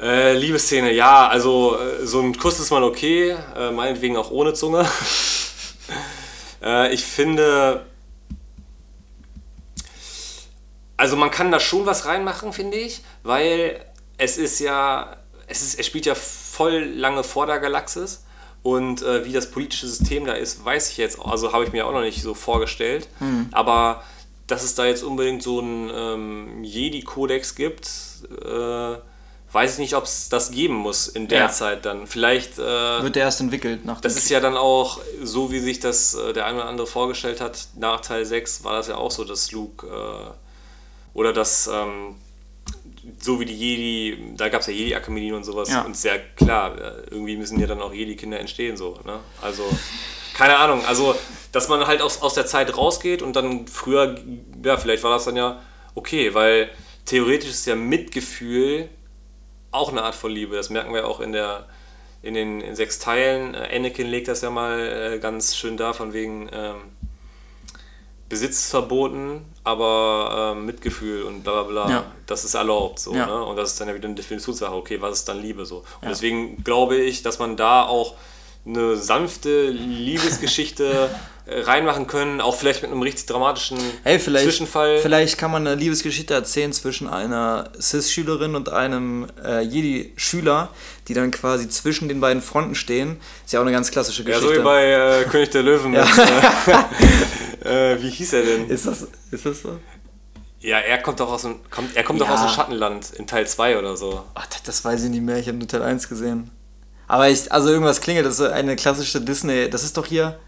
Äh, Liebesszene, ja, also äh, so ein Kuss ist mal okay, äh, meinetwegen auch ohne Zunge. (laughs) äh, ich finde, also man kann da schon was reinmachen, finde ich, weil es ist ja es, ist, es spielt ja voll lange vor der Galaxis. Und äh, wie das politische System da ist, weiß ich jetzt, also habe ich mir auch noch nicht so vorgestellt. Hm. Aber dass es da jetzt unbedingt so einen ähm, Jedi-Kodex gibt, äh, weiß ich nicht, ob es das geben muss in der ja. Zeit dann. Vielleicht. Äh, Wird der erst entwickelt nach Das ist ja dann auch so, wie sich das äh, der eine oder andere vorgestellt hat. Nach Teil 6 war das ja auch so, dass Luke äh, oder dass. Ähm, so wie die Jedi, da gab es ja Jedi-Akademien und sowas. Ja. Und sehr klar, äh, irgendwie müssen ja dann auch Jedi-Kinder entstehen. So, ne? Also, keine Ahnung. Also, dass man halt aus, aus der Zeit rausgeht und dann früher, ja, vielleicht war das dann ja okay, weil theoretisch ist ja Mitgefühl auch eine Art von Liebe. Das merken wir auch in der in den in sechs Teilen. Äh, Anakin legt das ja mal äh, ganz schön da, von wegen ähm, Besitz verboten, aber äh, Mitgefühl und bla bla bla, ja. das ist erlaubt. So, ja. ne? Und das ist dann ja wieder eine Definitionssache, okay, was ist dann Liebe so. Und ja. deswegen glaube ich, dass man da auch eine sanfte Liebesgeschichte (laughs) reinmachen können, auch vielleicht mit einem richtig dramatischen hey, vielleicht, Zwischenfall. Vielleicht kann man eine Liebesgeschichte erzählen zwischen einer Cis-Schülerin und einem äh, Jedi-Schüler, die dann quasi zwischen den beiden Fronten stehen. Ist ja auch eine ganz klassische Geschichte. Ja, so wie bei äh, König der Löwen. ja. (laughs) äh, wie hieß er denn? Ist das, ist das so? Ja, er kommt doch aus dem, kommt, er kommt ja. doch aus dem Schattenland in Teil 2 oder so. Ach, das weiß ich nicht mehr, ich habe nur Teil 1 gesehen. Aber ich, also irgendwas klingelt, das ist eine klassische Disney, das ist doch hier.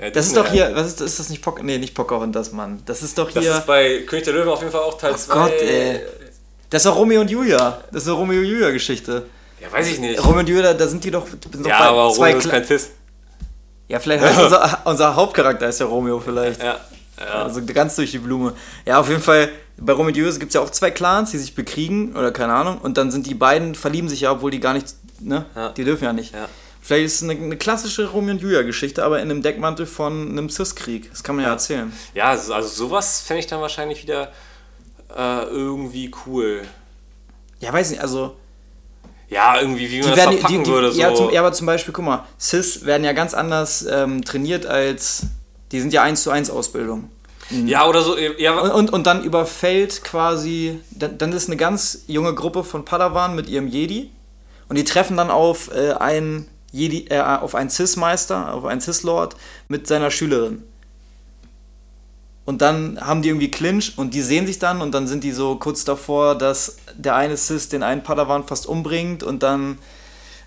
Ja, das ist doch hier, was ist, ist das nicht Poker? Nee, nicht Pocahontas, Mann. Das ist doch hier. Das ist bei König der Löwen auf jeden Fall auch Teil 2. Oh Gott, ey. Das ist doch Romeo und Julia. Das ist eine Romeo und Julia Geschichte. Ja, weiß ich nicht. Romeo und Julia, da sind die doch. Sind ja, aber Romeo ist kein Cis. Ja, vielleicht heißt (laughs) unser, unser Hauptcharakter ist ja Romeo vielleicht. Ja, ja. Also ganz durch die Blume. Ja, auf jeden Fall, bei Romeo und Julia gibt es ja auch zwei Clans, die sich bekriegen oder keine Ahnung. Und dann sind die beiden, verlieben sich ja, obwohl die gar nicht, ne? Ja. Die dürfen ja nicht. Ja. Vielleicht ist es eine, eine klassische Romeo und Julia-Geschichte, aber in einem Deckmantel von einem Cis-Krieg. Das kann man ja, ja erzählen. Ja, also, sowas fände ich dann wahrscheinlich wieder äh, irgendwie cool. Ja, weiß nicht, also. Ja, irgendwie, wie man das werden, verpacken die, die, würde. So. Ja, zum, ja, aber zum Beispiel, guck mal, Cis werden ja ganz anders ähm, trainiert als. Die sind ja 1 zu 1 Ausbildung. Ja, oder so. Ja. Und, und, und, dann überfällt quasi. Dann, dann ist eine ganz junge Gruppe von Padawan mit ihrem Jedi. Und die treffen dann auf äh, einen Jedi, äh, auf einen Cis-Meister, auf einen Cis-Lord mit seiner Schülerin. Und dann haben die irgendwie Clinch und die sehen sich dann und dann sind die so kurz davor, dass der eine Cis den einen Padawan fast umbringt und dann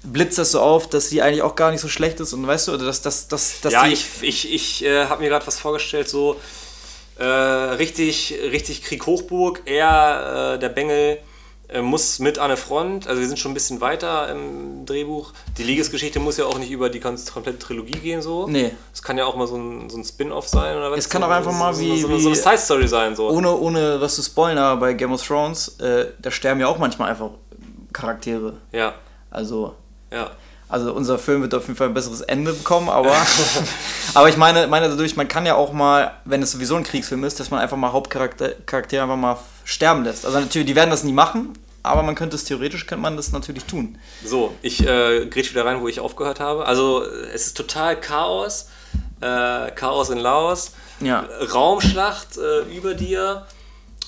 blitzt das so auf, dass sie eigentlich auch gar nicht so schlecht ist und weißt du, oder dass, dass, dass, dass Ja, ich, ich, ich äh, habe mir gerade was vorgestellt, so äh, richtig, richtig Krieg Hochburg, er, äh, der Bengel, muss mit an der Front, also wir sind schon ein bisschen weiter im Drehbuch. Die Ligesgeschichte muss ja auch nicht über die komplette Trilogie gehen, so. Nee. Es kann ja auch mal so ein, so ein Spin-off sein oder was. Es kann auch einfach mal wie- so, so, so eine Side-Story sein, so. Ohne, ohne was zu spoilern, aber bei Game of Thrones, äh, da sterben ja auch manchmal einfach Charaktere. Ja, Also, ja. also unser Film wird auf jeden Fall ein besseres Ende bekommen, aber, (laughs) aber ich meine, meine dadurch, man kann ja auch mal, wenn es sowieso ein Kriegsfilm ist, dass man einfach mal Hauptcharaktere Charaktere einfach mal sterben lässt. Also natürlich, die werden das nie machen, aber man könnte es theoretisch, könnte man das natürlich tun. So, ich äh, grätsch wieder rein, wo ich aufgehört habe. Also, es ist total Chaos. Äh, Chaos in Laos. Ja. Raumschlacht äh, über dir.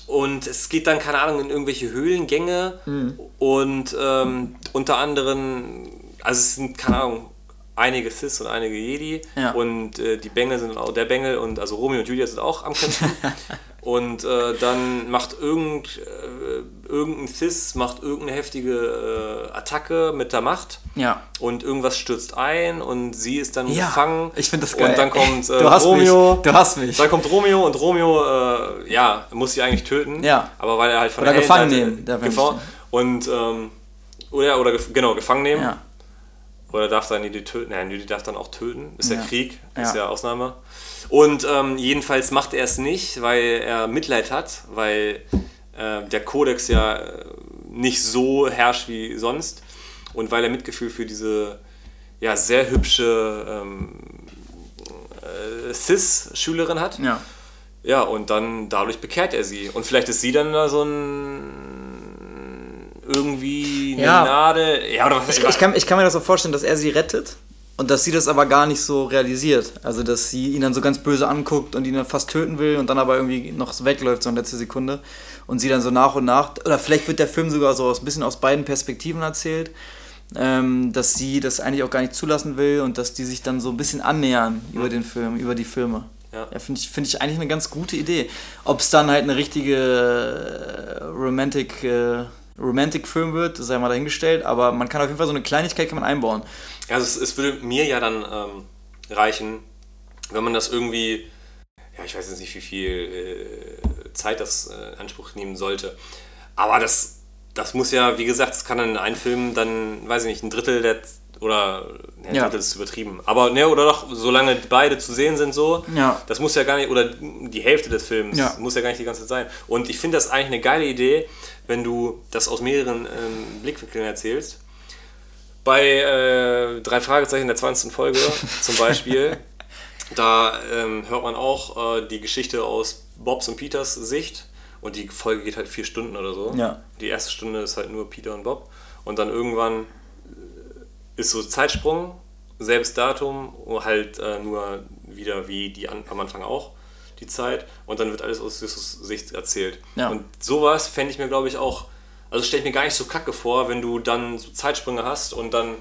Und es geht dann, keine Ahnung, in irgendwelche Höhlengänge. Mhm. Und ähm, unter anderem, also es sind, keine Ahnung, einige Sis und einige Jedi. Ja. Und äh, die Bengel sind auch, der Bengel und also Romeo und Julia sind auch am Kämpfen. (laughs) und äh, dann macht irgend, äh, irgendein Sis macht irgendeine heftige äh, Attacke mit der Macht. Ja. Und irgendwas stürzt ein und sie ist dann Ja, gefangen. ich finde das geil. Und dann kommt (laughs) äh, Du hast Romeo. mich. Du hast mich. Dann kommt Romeo und Romeo, äh, ja, muss sie eigentlich töten. Ja. Aber weil er halt von Oder der gefangen Heldenseite- nehmen, darf gefa- nicht. Und, ähm, oder, oder gef- genau, gefangen nehmen. Ja. Oder darf dann die töten? Nein, die darf dann auch töten. Ist ja, Ja. Krieg, ist Ja. ja Ausnahme. Und ähm, jedenfalls macht er es nicht, weil er Mitleid hat, weil äh, der Kodex ja äh, nicht so herrscht wie sonst und weil er Mitgefühl für diese ja, sehr hübsche ähm, äh, Cis-Schülerin hat. Ja. Ja, und dann dadurch bekehrt er sie. Und vielleicht ist sie dann da so ein irgendwie eine Ja. Gnade. Ja, oder was Ich, ich, kann, ich kann mir das so vorstellen, dass er sie rettet und dass sie das aber gar nicht so realisiert. Also, dass sie ihn dann so ganz böse anguckt und ihn dann fast töten will und dann aber irgendwie noch so wegläuft, so in letzter Sekunde. Und sie dann so nach und nach, oder vielleicht wird der Film sogar so ein bisschen aus beiden Perspektiven erzählt, ähm, dass sie das eigentlich auch gar nicht zulassen will und dass die sich dann so ein bisschen annähern über den Film, über die Filme. Ja. Ja, finde ich, find ich eigentlich eine ganz gute Idee. Ob es dann halt eine richtige äh, Romantic, äh, Romantic-Film wird, sei mal dahingestellt, aber man kann auf jeden Fall so eine Kleinigkeit kann man einbauen. Also es, es würde mir ja dann ähm, reichen, wenn man das irgendwie, ja, ich weiß jetzt nicht, wie viel äh, Zeit das äh, in Anspruch nehmen sollte. Aber das, das muss ja, wie gesagt, das kann dann in einem Film dann, weiß ich nicht, ein Drittel der oder ne, ein Ja. Drittel ist übertrieben. Aber ne, oder doch, solange beide zu sehen sind so, Ja. das muss ja gar nicht, oder die Hälfte des Films Ja. muss ja gar nicht die ganze Zeit sein. Und ich finde das eigentlich eine geile Idee, wenn du das aus mehreren ähm, Blickwinkeln erzählst. Bei äh, drei Fragezeichen der 20. Folge (laughs) zum Beispiel, da ähm, hört man auch äh, die Geschichte aus Bobs und Peters Sicht. Und die Folge geht halt vier Stunden oder so. Ja. Die erste Stunde ist halt nur Peter und Bob. Und dann irgendwann ist so Zeitsprung, selbes Datum, halt äh, nur wieder wie die an, am Anfang auch die Zeit. Und dann wird alles aus Justus Sicht erzählt. Ja. Und sowas fände ich mir, glaube ich, auch, also stelle ich mir gar nicht so kacke vor, wenn du dann so Zeitsprünge hast und dann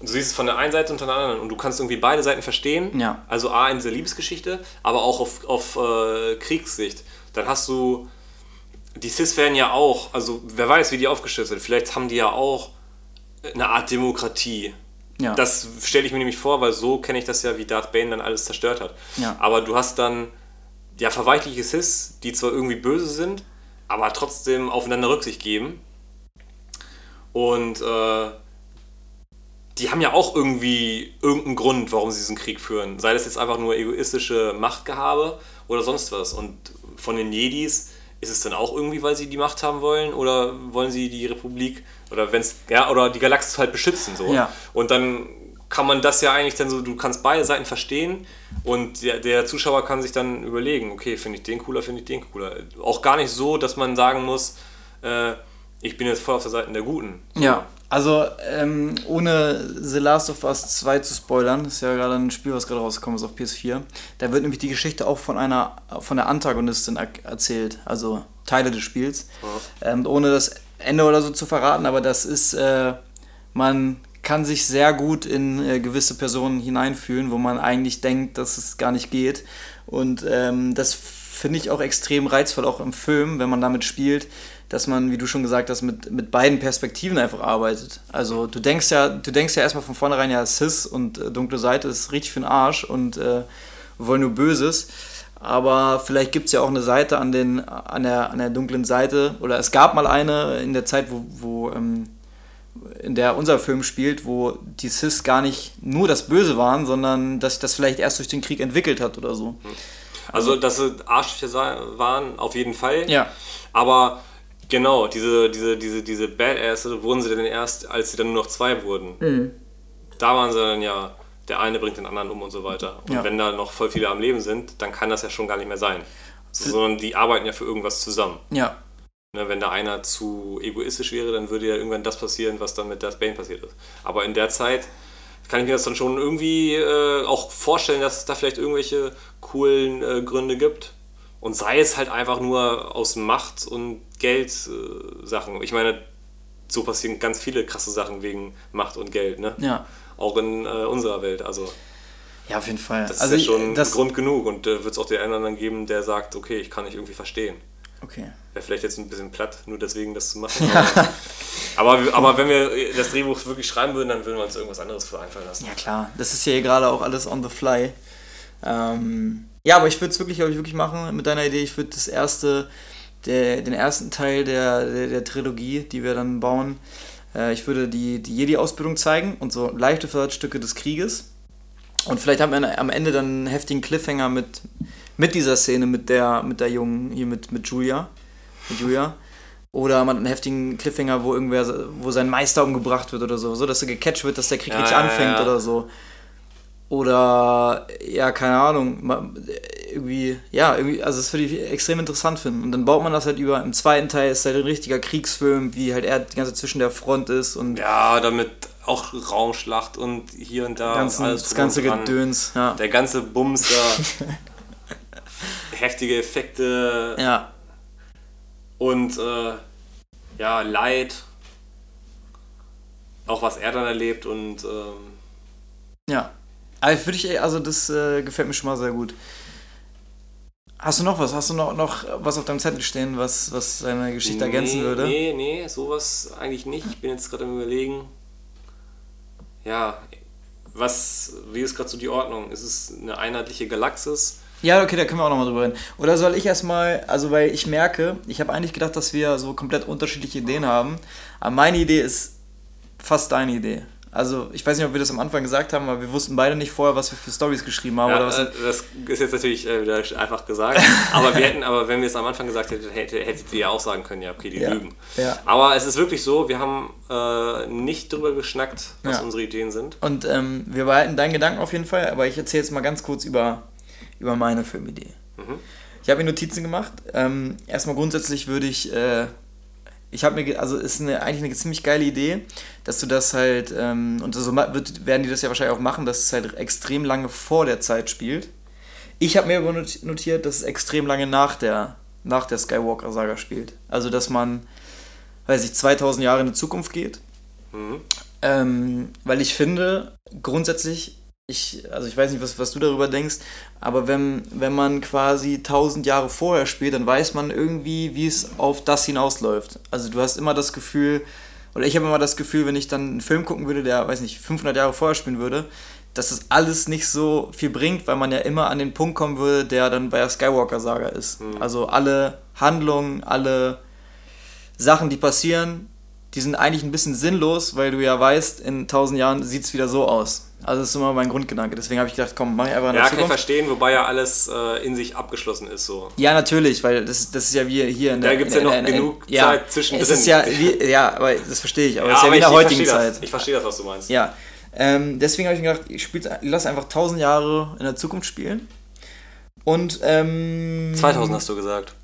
du siehst es von der einen Seite und von der anderen und du kannst irgendwie beide Seiten verstehen. Ja. Also A in dieser Liebesgeschichte, aber auch auf, auf äh, Kriegssicht. Dann hast du, die Cis werden ja auch, also wer weiß, wie die aufgestellt sind. Vielleicht haben die ja auch eine Art Demokratie. Ja. Das stelle ich mir nämlich vor, weil so kenne ich das ja, wie Darth Bane dann alles zerstört hat. Ja. Aber du hast dann ja verweichliche Cis, die zwar irgendwie böse sind, aber trotzdem aufeinander Rücksicht geben. Und äh, die haben ja auch irgendwie irgendeinen Grund, warum sie diesen Krieg führen. Sei das jetzt einfach nur egoistische Machtgehabe oder sonst was. Und von den Jedis ist es dann auch irgendwie, weil sie die Macht haben wollen oder wollen sie die Republik oder wenn's ja oder die Galaxis halt beschützen so. Ja. Und dann kann man das ja eigentlich dann so, du kannst beide Seiten verstehen und der, der Zuschauer kann sich dann überlegen, okay, finde ich den cooler, finde ich den cooler. Auch gar nicht so, dass man sagen muss, äh, ich bin jetzt voll auf der Seite der Guten. Ja, also ähm, ohne The Last of Us 2 zu spoilern, das ist ja gerade ein Spiel, was gerade rausgekommen ist auf PS4, da wird nämlich die Geschichte auch von einer, von der Antagonistin er erzählt, also Teile des Spiels, ähm, ohne das Ende oder so zu verraten, aber das ist, äh, man kann sich sehr gut in äh, gewisse Personen hineinfühlen, wo man eigentlich denkt, dass es gar nicht geht und ähm, das finde ich auch extrem reizvoll, auch im Film, wenn man damit spielt, dass man, wie du schon gesagt hast, mit, mit beiden Perspektiven einfach arbeitet. Also du denkst ja, du denkst ja erstmal von vornherein, ja, Cis und äh, dunkle Seite ist richtig für den Arsch und äh, wollen nur Böses. Aber vielleicht gibt es ja auch eine Seite an, den, an, der, an der dunklen Seite. Oder es gab mal eine in der Zeit, wo, wo ähm, in der unser Film spielt, wo die Cis gar nicht nur das Böse waren, sondern dass sich das vielleicht erst durch den Krieg entwickelt hat oder so. Also, dass sie Arschlöcher waren, auf jeden Fall. Ja. Aber genau, diese, diese, diese, diese Badass wurden sie dann erst, als sie dann nur noch zwei wurden. Mhm. Da waren sie dann ja, der eine bringt den anderen um und so weiter. Und Ja. wenn da noch voll viele am Leben sind, dann kann das ja schon gar nicht mehr sein. So, sondern die arbeiten ja für irgendwas zusammen. Ja. Ne, wenn da einer zu egoistisch wäre, dann würde ja irgendwann das passieren, was dann mit Darth Bane passiert ist. Aber in der Zeit kann ich mir das dann schon irgendwie äh, auch vorstellen, dass es da vielleicht irgendwelche coolen äh, Gründe gibt. Und sei es halt einfach nur aus Macht- und Geld-Sachen. Äh, ich meine, so passieren ganz viele krasse Sachen wegen Macht und Geld, ne? Ja. Auch in äh, unserer Welt. Also, Ja, auf jeden Fall. das also ist ja schon das, Grund genug. Und äh, wird es auch den einen oder anderen geben, der sagt, okay, ich kann nicht irgendwie verstehen. Okay. Wäre vielleicht jetzt ein bisschen platt, nur deswegen das zu machen. (laughs) Aber, aber, aber wenn wir das Drehbuch wirklich schreiben würden, dann würden wir uns irgendwas anderes für einfallen lassen. Ja klar, das ist ja hier gerade auch alles on the fly. Ähm, ja, aber ich würde es wirklich, glaube ich, wirklich machen mit deiner Idee. Ich würde das erste, der, den ersten Teil der, der, der Trilogie, die wir dann bauen, äh, ich würde die, die Jedi-Ausbildung zeigen und so leichte Versatzstücke des Krieges. Und vielleicht haben wir am Ende dann einen heftigen Cliffhanger mit, mit dieser Szene mit der, mit der Jungen, hier mit, mit Julia. Mit Julia. Oder man hat einen heftigen Cliffhanger, wo irgendwer, wo sein Meister umgebracht wird oder so, so dass er gecatcht wird, dass der Krieg Ja, ja, anfängt ja. oder so. Oder, ja, keine Ahnung, irgendwie, ja, irgendwie, also das würde ich extrem interessant finden. Und dann baut man das halt über, im zweiten Teil ist halt ein richtiger Kriegsfilm, wie halt er die ganze Zeit zwischen der Front ist und Ja, damit auch Raumschlacht und hier und da ganzen, alles das ganze dran. Gedöns, ja. Der ganze Bums da. (laughs) heftige Effekte Ja, und äh, ja, Leid. Auch was er dann erlebt und ähm, ja. Also, würde ich, also das äh, gefällt mir schon mal sehr gut. Hast du noch was? Hast du noch, noch was auf deinem Zettel stehen, was, was deine Geschichte ergänzen nee, würde? Nee, nee, sowas eigentlich nicht. Ich bin jetzt gerade am überlegen. Ja, was, wie ist gerade so die Ordnung? Ist es eine einheitliche Galaxis? Ja, okay, da können wir auch nochmal drüber reden. Oder soll ich erstmal, also weil ich merke, ich habe eigentlich gedacht, dass wir so komplett unterschiedliche Ideen haben. Aber meine Idee ist fast deine Idee. Also ich weiß nicht, ob wir das am Anfang gesagt haben, aber wir wussten beide nicht vorher, was wir für Stories geschrieben haben. Ja, oder was. äh, das ist jetzt natürlich äh, wieder einfach gesagt. (laughs) aber wir hätten, aber wenn wir es am Anfang gesagt hätten, hätte, hättet ihr ja auch sagen können, ja, okay, die Ja, lügen. ja. Aber es ist wirklich so, wir haben äh, nicht drüber geschnackt, was unsere Ideen sind. Und ähm, wir behalten deinen Gedanken auf jeden Fall, aber ich erzähle jetzt mal ganz kurz über, über meine Filmidee. Ich habe mir Notizen gemacht. Ähm, erstmal grundsätzlich würde ich, äh, ich habe mir, also ist eine, eigentlich eine ziemlich geile Idee, dass du das halt, ähm, und so wird, werden die das ja wahrscheinlich auch machen, dass es halt extrem lange vor der Zeit spielt. Ich habe mir aber not- notiert, dass es extrem lange nach der, nach der Skywalker-Saga spielt. Also, dass man, weiß ich, 2000 Jahre in die Zukunft geht. Mhm. Ähm, weil ich finde, grundsätzlich, ich, also ich weiß nicht, was, was du darüber denkst, aber wenn, wenn man quasi 1000 Jahre vorher spielt, dann weiß man irgendwie, wie es auf das hinausläuft. Also du hast immer das Gefühl, oder ich habe immer das Gefühl, wenn ich dann einen Film gucken würde, der, weiß nicht, 500 Jahre vorher spielen würde, dass das alles nicht so viel bringt, weil man ja immer an den Punkt kommen würde, der dann bei der Skywalker-Saga ist. Also alle Handlungen, alle Sachen, die passieren, die sind eigentlich ein bisschen sinnlos, weil du ja weißt, in 1000 Jahren sieht es wieder so aus. Also das ist immer mein Grundgedanke. Deswegen habe ich gedacht, komm, mach ich einfach in der Ja, kann ich Zukunft. verstehen, wobei ja alles äh, in sich abgeschlossen ist so. Ja, natürlich, weil das, das ist ja wie hier in Da der... gibt's in ja der- noch in der- genug ja, Zeit zwischendrin. Es ist ja, wie, ja, aber das verstehe ich. Aber es ist ja wie in der ich, heutigen ich Zeit. Das. Ich verstehe das, was du meinst. Ja, ähm, deswegen habe ich mir gedacht, ich spiel's, lass einfach 1000 Jahre in der Zukunft spielen. Und, ähm... 2000 hast du gesagt.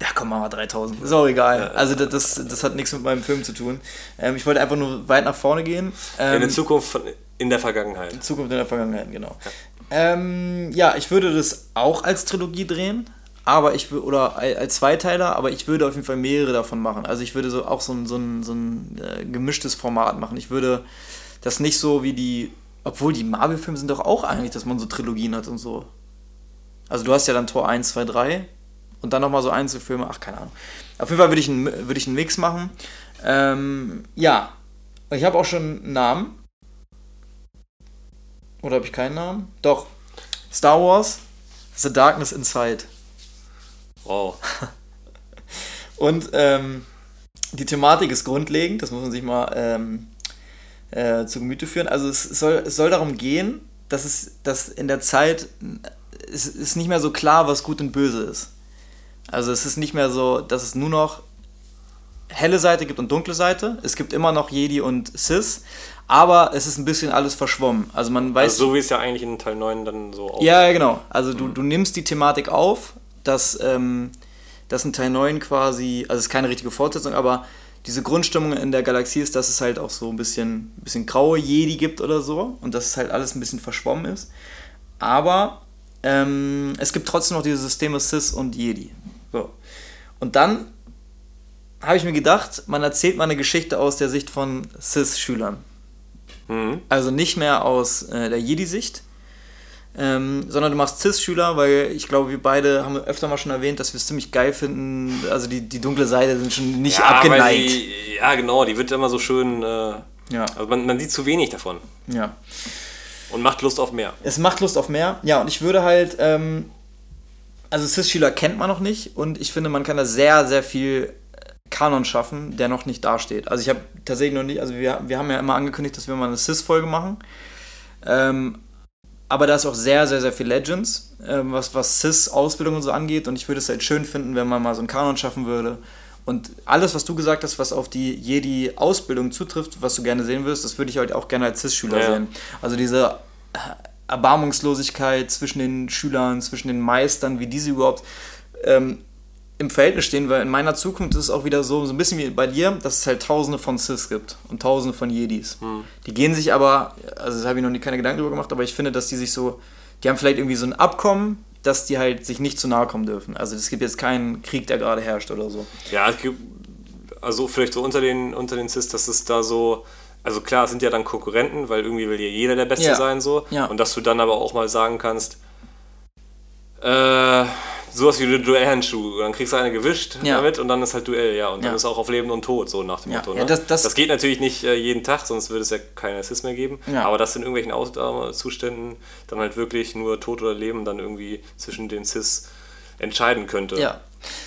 Ja, komm, machen wir 3000. Ist auch egal. Ja, ja. Also das, das, das hat nichts mit meinem Film zu tun. Ähm, ich wollte einfach nur weit nach vorne gehen. Ähm, in der Zukunft von, in der Vergangenheit. Zukunft in der Vergangenheit, genau. Ähm, ja, ich würde das auch als Trilogie drehen, aber ich oder al- als Zweiteiler, aber ich würde auf jeden Fall mehrere davon machen. Also ich würde so auch so ein, so ein, so ein äh, gemischtes Format machen. Ich würde das nicht so wie die, obwohl die Marvel-Filme sind doch auch eigentlich, dass man so Trilogien hat und so. Also du hast ja dann Tor 1, 2, 3 und dann nochmal so Einzelfilme, ach keine Ahnung. Auf jeden Fall würde ich einen, würde ich einen Mix machen. Ähm, ja, ich habe auch schon einen Namen. Oder habe ich keinen Namen? Doch. Star Wars, The Darkness Inside. Wow. (laughs) Und ähm, die Thematik ist grundlegend, das muss man sich mal ähm, äh, zu Gemüte führen. Also es soll, es soll darum gehen, dass es dass in der Zeit es ist nicht mehr so klar, was gut und böse ist. Also es ist nicht mehr so, dass es nur noch helle Seite gibt und dunkle Seite. Es gibt immer noch Jedi und Sis, aber es ist ein bisschen alles verschwommen. Also man weiß. Also so wie es ja eigentlich in Teil 9 dann so aussieht. Ja, genau. Also du, du nimmst die Thematik auf, dass, ähm, dass in Teil 9 quasi, also es ist keine richtige Fortsetzung, aber diese Grundstimmung in der Galaxie ist, dass es halt auch so ein bisschen, ein bisschen graue Jedi gibt oder so und dass es halt alles ein bisschen verschwommen ist. Aber ähm, es gibt trotzdem noch diese Systeme Sis und Jedi. So. Und dann habe ich mir gedacht, man erzählt mal eine Geschichte aus der Sicht von Cis-Schülern. Mhm. Also nicht mehr aus äh, der Jedi-Sicht, ähm, sondern du machst Cis-Schüler, weil ich glaube, wir beide haben öfter mal schon erwähnt, dass wir es ziemlich geil finden. Also die, die dunkle Seite sind schon nicht ja, abgeneigt. Die, ja, genau, die wird immer so schön. Äh, ja. Also man, man sieht zu wenig davon. Ja. Und macht Lust auf mehr. Es macht Lust auf mehr. Ja, und ich würde halt. Ähm, also Cis-Schüler kennt man noch nicht und ich finde, man kann da sehr, sehr viel Kanon schaffen, der noch nicht dasteht. Also ich habe tatsächlich noch nicht, also wir, wir haben ja immer angekündigt, dass wir mal eine Sis-Folge machen. Ähm, aber da ist auch sehr, sehr, sehr viel Legends, ähm, was, was Sis-Ausbildung und so angeht. Und ich würde es halt schön finden, wenn man mal so einen Kanon schaffen würde. Und alles, was du gesagt hast, was auf die Jedi-Ausbildung zutrifft, was du gerne sehen würdest, das würde ich halt auch gerne als Cis-Schüler ja. sehen. Also diese Erbarmungslosigkeit zwischen den Schülern, zwischen den Meistern, wie diese überhaupt ähm, im Verhältnis stehen, weil in meiner Zukunft ist es auch wieder so, so ein bisschen wie bei dir, dass es halt tausende von Cis gibt und tausende von Jedis. Hm. Die gehen sich aber, also da habe ich noch nie keine Gedanken drüber gemacht, aber ich finde, dass die sich so, die haben vielleicht irgendwie so ein Abkommen, dass die halt sich nicht zu nahe kommen dürfen. Also es gibt jetzt keinen Krieg, der gerade herrscht oder so. Ja, es gibt, also vielleicht so unter den, unter den Cis, dass es da so, also klar, es sind ja dann Konkurrenten, weil irgendwie will ja jeder der Beste ja. sein so. Ja. Und dass du dann aber auch mal sagen kannst, äh, sowas wie eine Duellhandschuh. Dann kriegst du eine gewischt ja. damit und dann ist halt Duell, ja. Und dann ja. ist auch auf Leben und Tod, so nach dem ja. Motto. Ne? Das, das, das, geht natürlich nicht äh, jeden Tag, sonst würde es ja keine Assist mehr geben. Aber dass in irgendwelchen Auszuständen dann halt wirklich nur Tod oder Leben dann irgendwie zwischen den Cis entscheiden könnte. Ja.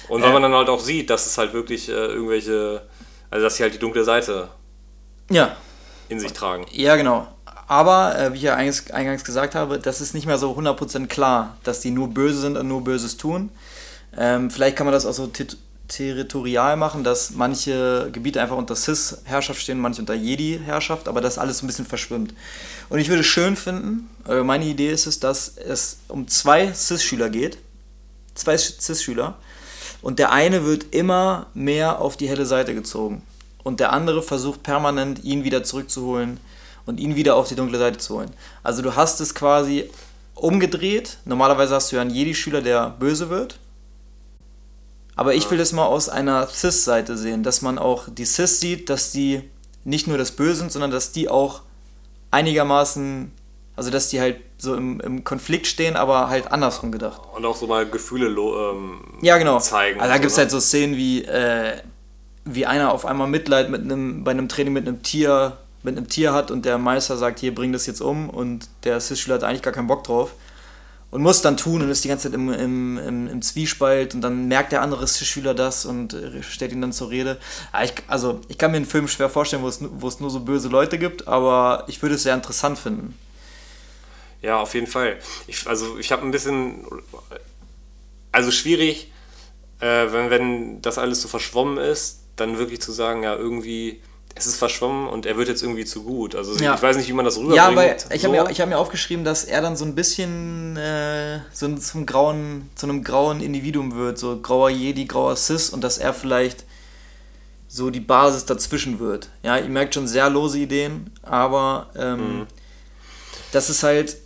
Und weil äh, man dann halt auch sieht, dass es halt wirklich äh, irgendwelche, also dass sie halt die dunkle Seite ja. in sich tragen. Ja, genau. Aber, äh, wie ich ja eingangs, eingangs, gesagt habe, das ist nicht mehr so 100% klar, dass die nur böse sind und nur Böses tun. Ähm, vielleicht kann man das auch so territorial machen, dass manche Gebiete einfach unter Cis-Herrschaft stehen, manche unter Jedi-Herrschaft, aber das alles so ein bisschen verschwimmt. Und ich würde schön finden, äh, meine Idee ist es, dass es um zwei Cis-Schüler geht. Zwei Cis-Schüler. Und der eine wird immer mehr auf die helle Seite gezogen. Und der andere versucht permanent, ihn wieder zurückzuholen und ihn wieder auf die dunkle Seite zu holen. Also du hast es quasi umgedreht. Normalerweise hast du ja einen Jedi-Schüler, der böse wird. Aber ich will das mal aus einer Cis-Seite sehen, dass man auch die Cis sieht, dass die nicht nur das Böse sind, sondern dass die auch einigermaßen, also dass die halt so im, im Konflikt stehen, aber halt andersrum gedacht. Und auch so mal Gefühle ähm, ja, genau. zeigen. Also da gibt es halt so Szenen wie, äh, wie einer auf einmal Mitleid mit einem, bei einem Training mit einem Tier mit einem Tier hat und der Meister sagt, hier, bring das jetzt um und der Cis-Schüler hat eigentlich gar keinen Bock drauf und muss dann tun und ist die ganze Zeit im, im, im, im Zwiespalt und dann merkt der andere Cis-Schüler das und äh, stellt ihn dann zur Rede. Ich, also ich kann mir einen Film schwer vorstellen, wo es, wo es nur so böse Leute gibt, aber ich würde es sehr interessant finden. Ja, auf jeden Fall. Ich, also ich habe ein bisschen, also schwierig, äh, wenn, wenn das alles so verschwommen ist, dann wirklich zu sagen, ja, irgendwie es ist verschwommen und er wird jetzt irgendwie zu gut. Also ja. ich weiß nicht, wie man das rüberbringt. Ja, weil ich so. habe mir, hab mir aufgeschrieben, dass er dann so ein bisschen äh, so zum grauen, zu einem grauen Individuum wird, so grauer Jedi, grauer Cis und dass er vielleicht so die Basis dazwischen wird. Ja, ihr merkt schon sehr lose Ideen, aber ähm, mhm. das ist halt,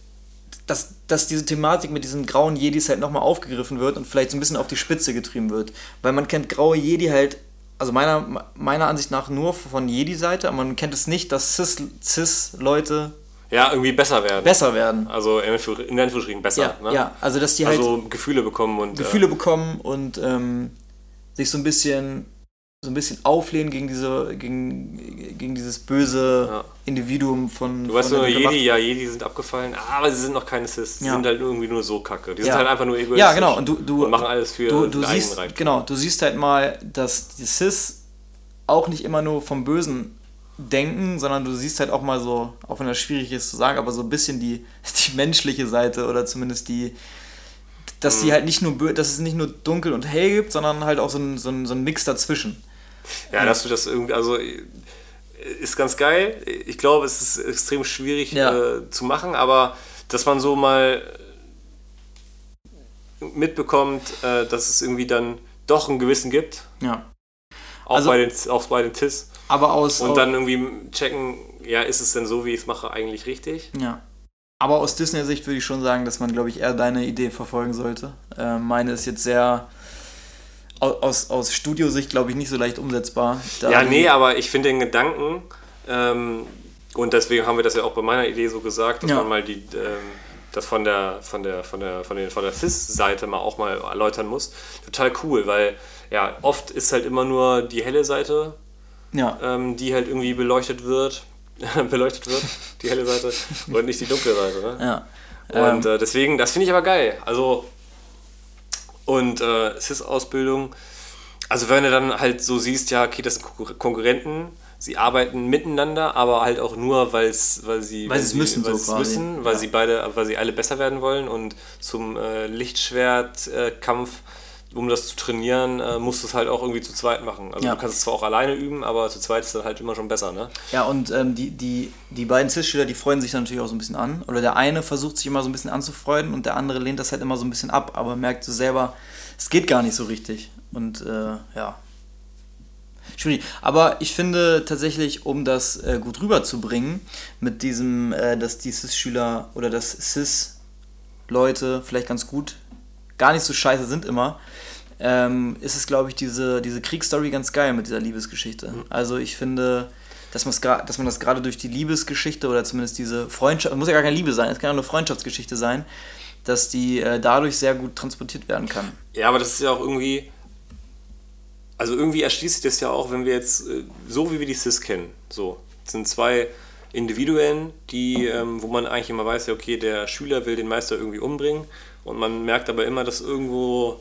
dass, dass diese Thematik mit diesen grauen Jedis halt nochmal aufgegriffen wird und vielleicht so ein bisschen auf die Spitze getrieben wird. Weil man kennt graue Jedi halt also meiner, meiner Ansicht nach nur von Jedi-Seite, aber man kennt es nicht, dass Cis-Leute ja, irgendwie besser werden. Besser werden. Also in Anführungsstrichen besser. Ja, ne? ja, also dass die halt also Gefühle bekommen und Gefühle äh, bekommen und ähm, sich so ein bisschen so ein bisschen auflehnen gegen diese gegen, gegen dieses böse ja. Individuum von. Du weißt nur, Jedi, ja, Jedi sind abgefallen, aber sie sind noch keine Sith. Sie ja. sind halt irgendwie nur so kacke. Die ja. sind halt einfach nur egoistisch. Ja, genau. Und du, du und machen alles für du, du siehst, Genau, du siehst halt mal, dass die Sith auch nicht immer nur vom Bösen denken, sondern du siehst halt auch mal so, auch wenn das schwierig ist zu sagen, aber so ein bisschen die, (laughs) die menschliche Seite oder zumindest die, dass sie mhm. halt nicht nur, dass es nicht nur dunkel und hell gibt, sondern halt auch so ein, so ein, so ein Mix dazwischen. Ja, dass du das irgendwie, also ist ganz geil. Ich glaube, es ist extrem schwierig ja. äh, zu machen, aber dass man so mal mitbekommt, äh, dass es irgendwie dann doch einen gewissen gibt. Ja. Auch, also, bei, den, auch bei den TIS. Aber aus. Und dann irgendwie checken, ja, ist es denn so, wie ich es mache, eigentlich richtig? Ja. Aber aus Disney-Sicht würde ich schon sagen, dass man, glaube ich, eher deine Idee verfolgen sollte. Äh, meine ist jetzt sehr aus, aus Studiosicht, glaube ich, nicht so leicht umsetzbar. ja, nee, aber ich finde den Gedanken, ähm, und deswegen haben wir das ja auch bei meiner Idee so gesagt, dass ja. man mal die, ähm, das von der, von der, von der, von der, von der FIS-Seite mal auch mal erläutern muss. Total cool, weil ja, oft ist halt immer nur die helle Seite, ja. ähm, die halt irgendwie beleuchtet wird. (laughs) beleuchtet wird, die helle Seite, (laughs) und nicht die dunkle Seite. Ne? Ja. Und ähm. äh, deswegen, das finde ich aber geil. Also, und äh, CIS-Ausbildung, also wenn du dann halt so siehst, ja, okay, das sind Konkurrenten, sie arbeiten miteinander, aber halt auch nur, weil's, weil sie weil, sie müssen, weil so müssen, weil ja. sie beide, weil sie alle besser werden wollen und zum äh, Lichtschwertkampf äh, um das zu trainieren, äh, musst du es halt auch irgendwie zu zweit machen. Also ja. du kannst es zwar auch alleine üben, aber zu zweit ist dann halt immer schon besser, ne? Ja, und ähm, die, die, die beiden CIS-Schüler, die freuen sich dann natürlich auch so ein bisschen an. Oder der eine versucht sich immer so ein bisschen anzufreuden und der andere lehnt das halt immer so ein bisschen ab, aber merkt so selber, es geht gar nicht so richtig. Und äh, ja. Schwierig. Aber ich finde tatsächlich, um das äh, gut rüberzubringen, mit diesem, äh, dass die CIS-Schüler oder dass CIS-Leute vielleicht ganz gut gar nicht so scheiße sind immer, ähm, ist es, glaube ich, diese, diese Kriegsstory ganz geil mit dieser Liebesgeschichte. Mhm. Also ich finde, dass, dass man das gerade durch die Liebesgeschichte oder zumindest diese Freundschaft, muss ja gar keine Liebe sein, es kann ja nur Freundschaftsgeschichte sein, dass die äh, dadurch sehr gut transportiert werden kann. Ja, aber das ist ja auch irgendwie, also irgendwie erschließt sich das ja auch, wenn wir jetzt, äh, so wie wir die CIS kennen, so, das sind zwei Individuen, die, ähm, wo man eigentlich immer weiß, ja, okay, der Schüler will den Meister irgendwie umbringen und man merkt aber immer, dass irgendwo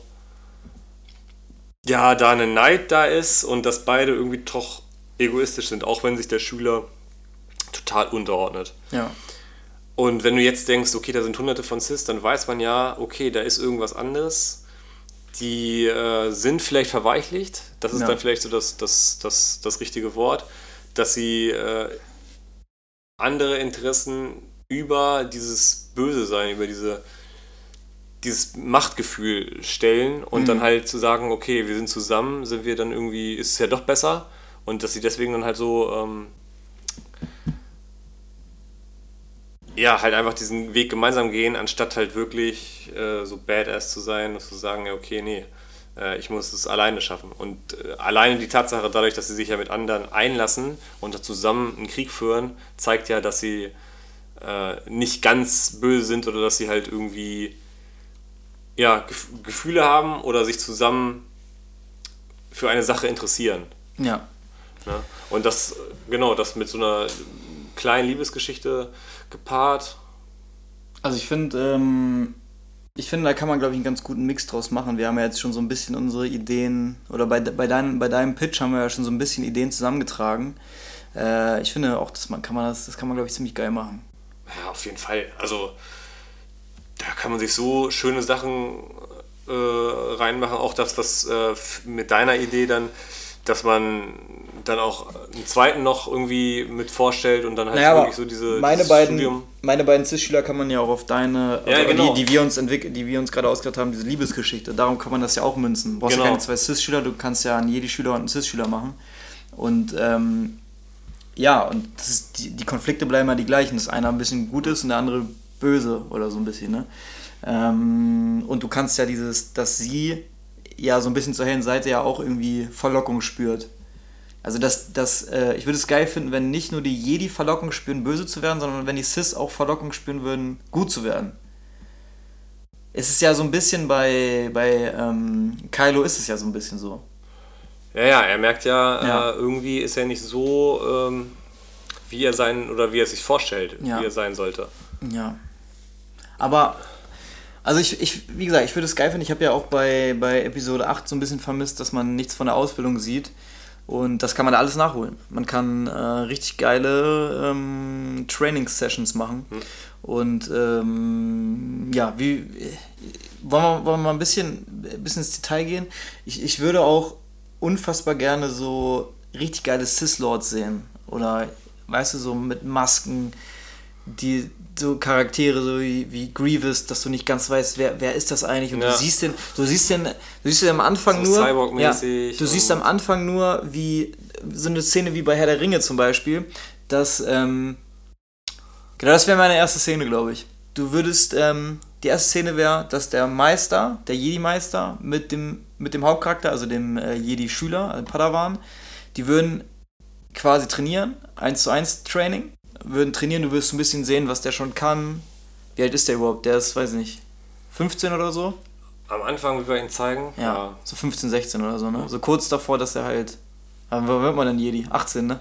ja, da eine Neid da ist und dass beide irgendwie doch egoistisch sind, auch wenn sich der Schüler total unterordnet. Ja. Und wenn du jetzt denkst, okay, da sind hunderte von Cis, dann weiß man ja, okay, da ist irgendwas anderes. Die äh, sind vielleicht verweichlicht, das ist ja. dann vielleicht so das, das, das, das richtige Wort, dass sie äh, andere Interessen über dieses Böse sein, über diese dieses Machtgefühl stellen und mhm. dann halt zu sagen, okay, wir sind zusammen, sind wir dann irgendwie, ist es ja doch besser und dass sie deswegen dann halt so, ähm, ja, halt einfach diesen Weg gemeinsam gehen, anstatt halt wirklich äh, so badass zu sein und zu sagen, ja, okay, nee, äh, ich muss es alleine schaffen. Und äh, alleine die Tatsache, dadurch, dass sie sich ja mit anderen einlassen und zusammen einen Krieg führen, zeigt ja, dass sie äh, nicht ganz böse sind oder dass sie halt irgendwie ja, Gefühle haben oder sich zusammen für eine Sache interessieren. Ja. ja. Und das, genau, das mit so einer kleinen Liebesgeschichte gepaart. Also ich finde, ähm, ich finde, da kann man, glaube ich, einen ganz guten Mix draus machen. Wir haben ja jetzt schon so ein bisschen unsere Ideen, oder bei, bei, dein, bei deinem Pitch haben wir ja schon so ein bisschen Ideen zusammengetragen. Äh, ich finde auch, dass man, kann man das, das kann man, glaube ich, ziemlich geil machen. Ja, auf jeden Fall. Also da kann man sich so schöne Sachen äh, reinmachen. Auch das, was äh, mit deiner Idee dann, dass man dann auch einen zweiten noch irgendwie mit vorstellt und dann halt naja, wirklich so diese meine beiden Studium. meine beiden CIS-Schüler kann man ja auch auf deine ja, also genau. die, die wir uns entwickelt die wir uns gerade ausgedacht haben diese Liebesgeschichte darum kann man das ja auch münzen du brauchst genau. ja keine zwei CIS-Schüler du kannst ja an jede Schüler und einen CIS-Schüler machen und ähm, ja und die, die Konflikte bleiben ja die gleichen dass einer ein bisschen gut ist und der andere böse oder so ein bisschen, ne? Ähm, und du kannst ja dieses, dass sie ja so ein bisschen zur hellen Seite ja auch irgendwie Verlockung spürt. Also das, das, äh, ich würde es geil finden, wenn nicht nur die Jedi Verlockung spüren, böse zu werden, sondern wenn die Sis auch Verlockung spüren würden, gut zu werden. Es ist ja so ein bisschen bei, bei ähm, Kylo ist es ja so ein bisschen so. Ja, ja, er merkt ja, ja. Äh, irgendwie ist er nicht so, ähm, wie er sein oder wie er sich vorstellt, ja. wie er sein sollte. Ja. Aber, also ich, ich wie gesagt, ich würde es geil finden. Ich habe ja auch bei, bei Episode 8 so ein bisschen vermisst, dass man nichts von der Ausbildung sieht. Und das kann man da alles nachholen. Man kann äh, richtig geile ähm, Training-Sessions machen. Hm. Und ähm, ja, wie wollen wir, wollen wir mal ein bisschen, ein bisschen ins Detail gehen? Ich, ich würde auch unfassbar gerne so richtig geile Sith-Lords sehen. Oder, weißt du, so mit Masken, die so Charaktere so wie, wie Grievous, dass du nicht ganz weißt, wer, wer ist das eigentlich und ja. du siehst den, du siehst den, du siehst den am Anfang so nur, ja, du siehst am Anfang nur wie so eine Szene wie bei Herr der Ringe zum Beispiel, dass ähm, genau das wäre meine erste Szene, glaube ich. Du würdest ähm, die erste Szene wäre, dass der Meister, der Jedi-Meister mit dem mit dem Hauptcharakter, also dem äh, Jedi-Schüler, also Padawan, die würden quasi trainieren, 1 zu 1 Training, würden trainieren, du wirst ein bisschen sehen, was der schon kann. Wie alt ist der überhaupt? Der ist, weiß nicht, 15 oder so? Am Anfang, wie wir ihn zeigen? Ja, ja. so 15, 16 oder so, ne? So kurz davor, dass er halt. Wo wird man denn Jedi? 18, ne?